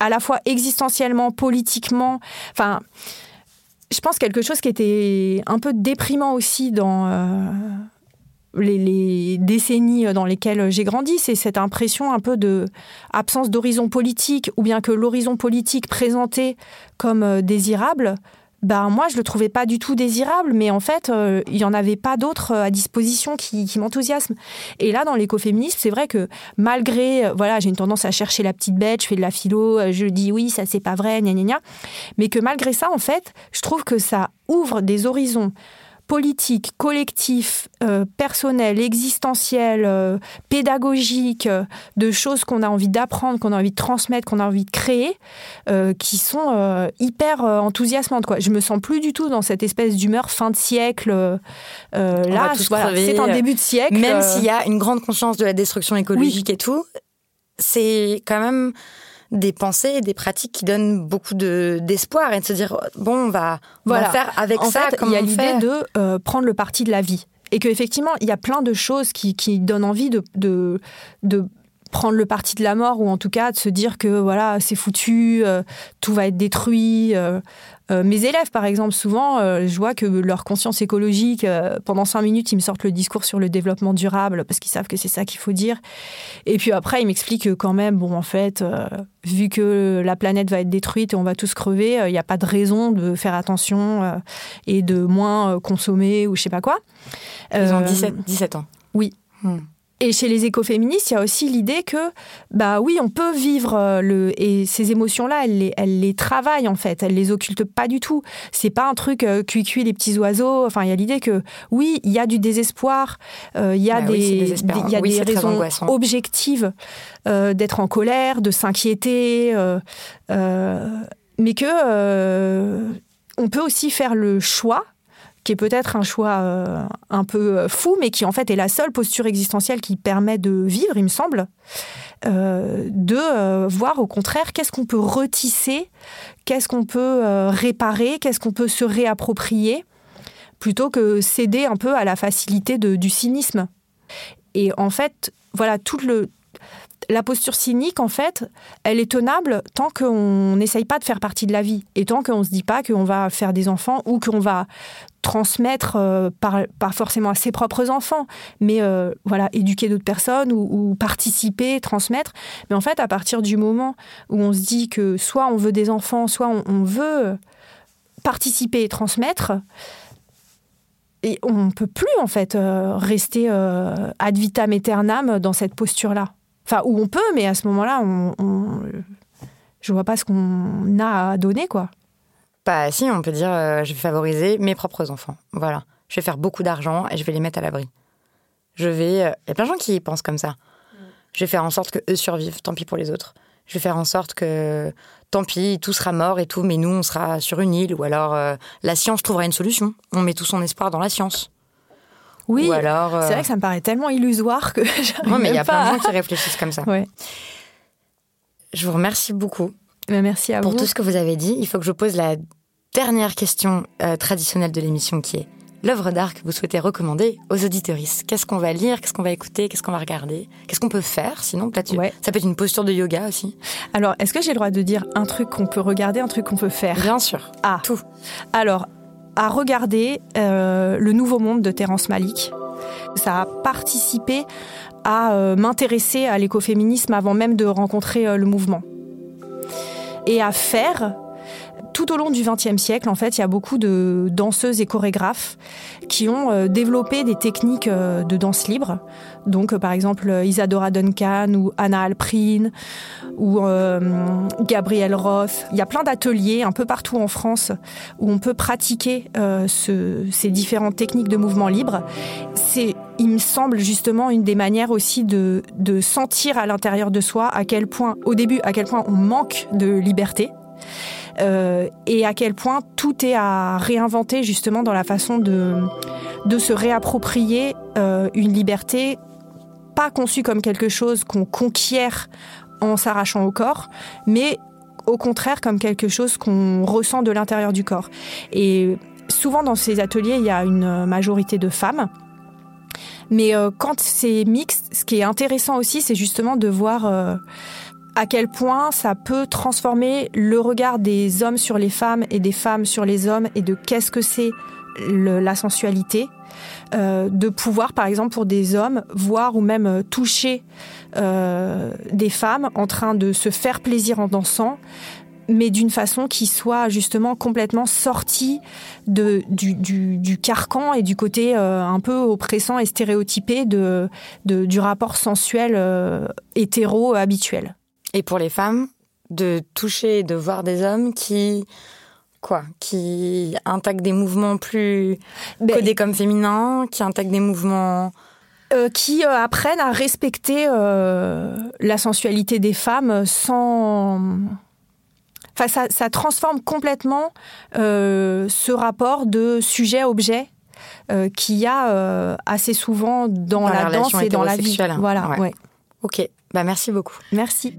à la fois existentiellement, politiquement. Enfin, je pense quelque chose qui était un peu déprimant aussi dans les, décennies dans lesquelles j'ai grandi, c'est cette impression un peu de absence d'horizon politique, ou bien que l'horizon politique présenté comme euh, désirable, ben moi je le trouvais pas du tout désirable, mais en fait euh, il y en avait pas d'autres euh, à disposition qui, qui m'enthousiasment. Et là dans l'écoféminisme, c'est vrai que malgré voilà j'ai une tendance à chercher la petite bête, je fais de la philo, je dis oui ça c'est pas vrai, gna gna gna, mais que malgré ça en fait je trouve que ça ouvre des horizons politique, collectif, euh, personnel, existentiel, euh, pédagogique, euh, de choses qu'on a envie d'apprendre, qu'on a envie de transmettre, qu'on a envie de créer, qui sont hyper enthousiasmantes. Quoi. Je me sens plus du tout dans cette espèce d'humeur fin de siècle. là, c'est un début de siècle. Même s'il y a une grande conscience de la destruction écologique et tout, c'est quand même des pensées et des pratiques qui donnent beaucoup de d'espoir et de se dire bon on va, voilà. faire avec en ça fait, il y a l'idée de euh, prendre le parti de la vie et qu'effectivement il y a plein de choses qui, qui donnent envie de, de, de prendre le parti de la mort ou en tout cas de se dire que voilà c'est foutu, euh, tout va être détruit. Euh, euh, mes élèves par exemple souvent je vois que leur conscience écologique pendant cinq minutes ils me sortent le discours sur le développement durable parce qu'ils savent que c'est ça qu'il faut dire et puis après ils m'expliquent que quand même bon en fait vu que la planète va être détruite et on va tous crever il n'y a pas de raison de faire attention et de moins consommer ou je sais pas quoi. Ils ont 17, 17 ans. Oui. Hmm. Et chez les écoféministes, il y a aussi l'idée que, bah oui, on peut vivre euh, le et ces émotions-là, elles les, elles les travaillent en fait, elles les occultent pas du tout. C'est pas un truc euh, cuit les petits oiseaux. Enfin, il y a l'idée que oui, il y a du désespoir, euh, il y a bah des, il y a des raisons objectives d'être en colère, de s'inquiéter, mais que on peut aussi faire le choix qui est peut-être un choix euh, un peu euh, fou, mais qui en fait est la seule posture existentielle qui permet de vivre, il me semble, euh, de voir au contraire qu'est-ce qu'on peut retisser, qu'est-ce qu'on peut réparer, qu'est-ce qu'on peut se réapproprier, plutôt que céder un peu à la facilité du cynisme. Et en fait, voilà, tout le, la posture cynique, en fait, elle est tenable tant qu'on n'essaye pas de faire partie de la vie et tant qu'on ne se dit pas qu'on va faire des enfants ou qu'on va transmettre, euh, par, pas forcément à ses propres enfants, mais euh, voilà, éduquer d'autres personnes ou, participer, transmettre. Mais en fait, à partir du moment où on se dit que soit on veut des enfants, soit on, veut participer et transmettre, et on ne peut plus en fait euh, rester ad vitam aeternam dans cette posture-là. Enfin, où on peut, mais à ce moment-là, on, on, je vois pas ce qu'on a à donner, quoi. Bah si, on peut dire, euh, je vais favoriser mes propres enfants. Voilà. Je vais faire beaucoup d'argent et je vais les mettre à l'abri. Je vais... Euh, il y a plein de gens qui pensent comme ça. Je vais faire en sorte que eux survivent, tant pis pour les autres. Je vais faire en sorte que, tant pis, tout sera mort et tout, mais nous, on sera sur une île, ou alors euh, la science trouvera une solution. On met tout son espoir dans la science. Oui, alors, c'est vrai que ça me paraît tellement illusoire que Non, mais il y a plein de gens qui réfléchissent comme ça. Ouais. Je vous remercie beaucoup. Merci à pour vous. Pour tout ce que vous avez dit. Il faut que je pose la dernière question euh, traditionnelle de l'émission qui est l'œuvre d'art que vous souhaitez recommander aux auditoristes. Qu'est-ce qu'on va lire, qu'est-ce qu'on va écouter, qu'est-ce qu'on va regarder, qu'est-ce qu'on peut faire sinon peut-être ça peut être une posture de yoga aussi. Alors, est-ce que j'ai le droit de dire un truc qu'on peut regarder, un truc qu'on peut faire? Bien sûr. Ah, tout. Alors, à regarder euh, Le Nouveau Monde de Terence Malik. Ça a participé à euh, m'intéresser à l'écoféminisme avant même de rencontrer le mouvement. Et à faire tout au long du XXe siècle, en fait, il y a beaucoup de danseuses et chorégraphes qui ont euh, développé des techniques euh, de danse libre. Donc, par exemple, Isadora Duncan ou Anna Alprin ou Gabrielle Roth. Il y a plein d'ateliers un peu partout en France où on peut pratiquer ces différentes techniques de mouvement libre. C'est il me semble justement une des manières aussi de, de sentir à l'intérieur de soi à quel point, au début, à quel point on manque de liberté. Euh, et à quel point tout est à réinventer justement dans la façon de, se réapproprier euh, une liberté pas conçue comme quelque chose qu'on conquiert en s'arrachant au corps, mais au contraire comme quelque chose qu'on ressent de l'intérieur du corps. Et souvent dans ces ateliers, il y a une majorité de femmes mais euh, quand c'est mixte, ce qui est intéressant aussi, c'est justement de voir à quel point ça peut transformer le regard des hommes sur les femmes et des femmes sur les hommes et de qu'est-ce que c'est la sensualité. Euh, de pouvoir, par exemple, pour des hommes, voir ou même toucher des femmes en train de se faire plaisir en dansant, mais d'une façon qui soit justement complètement sortie de, du, du, du carcan et du côté euh, un peu oppressant et stéréotypé de, de du rapport sensuel euh, hétéro habituel. Et pour les femmes, de toucher et de voir des hommes qui quoi qui intègrent des mouvements plus ben, codés comme féminins, qui intègrent des mouvements euh, qui euh, apprennent à respecter euh, la sensualité des femmes sans ça, transforme complètement ce rapport de sujet-objet qu'il y a assez souvent dans, la, danse et dans la vie. Voilà, ouais. Ok, bah merci beaucoup. Merci.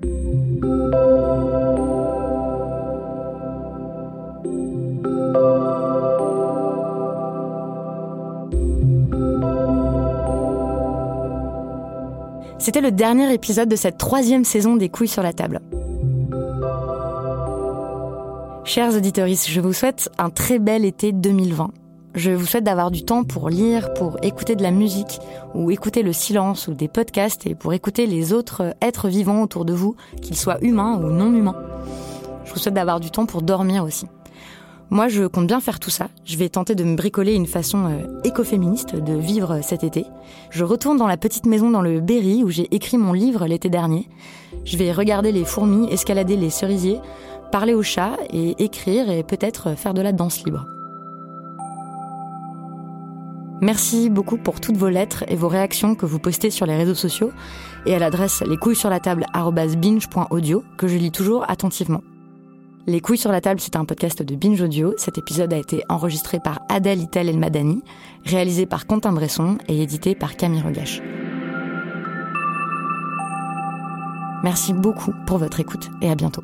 C'était le dernier épisode de cette troisième saison des couilles sur la table. Chers auditeurs, je vous souhaite un très bel été 2020. Je vous souhaite d'avoir du temps pour lire, pour écouter de la musique, ou écouter le silence, ou des podcasts, et pour écouter les autres êtres vivants autour de vous, qu'ils soient humains ou non humains. Je vous souhaite d'avoir du temps pour dormir aussi. Moi, je compte bien faire tout ça. Je vais tenter de me bricoler une façon euh, écoféministe de vivre cet été. Je retourne dans la petite maison dans le Berry où j'ai écrit mon livre l'été dernier. Je vais regarder les fourmis, escalader les cerisiers, parler aux chats et écrire et peut-être faire de la danse libre. Merci beaucoup pour toutes vos lettres et vos réactions que vous postez sur les réseaux sociaux et à l'adresse les couilles sur la table binge.audio que je lis toujours attentivement. Les couilles sur la table, c'est un podcast de Binge Audio. Cet épisode a été enregistré par Adèle Itel El Madani, réalisé par Quentin Bresson et édité par Camille Regache. Merci beaucoup pour votre écoute et à bientôt.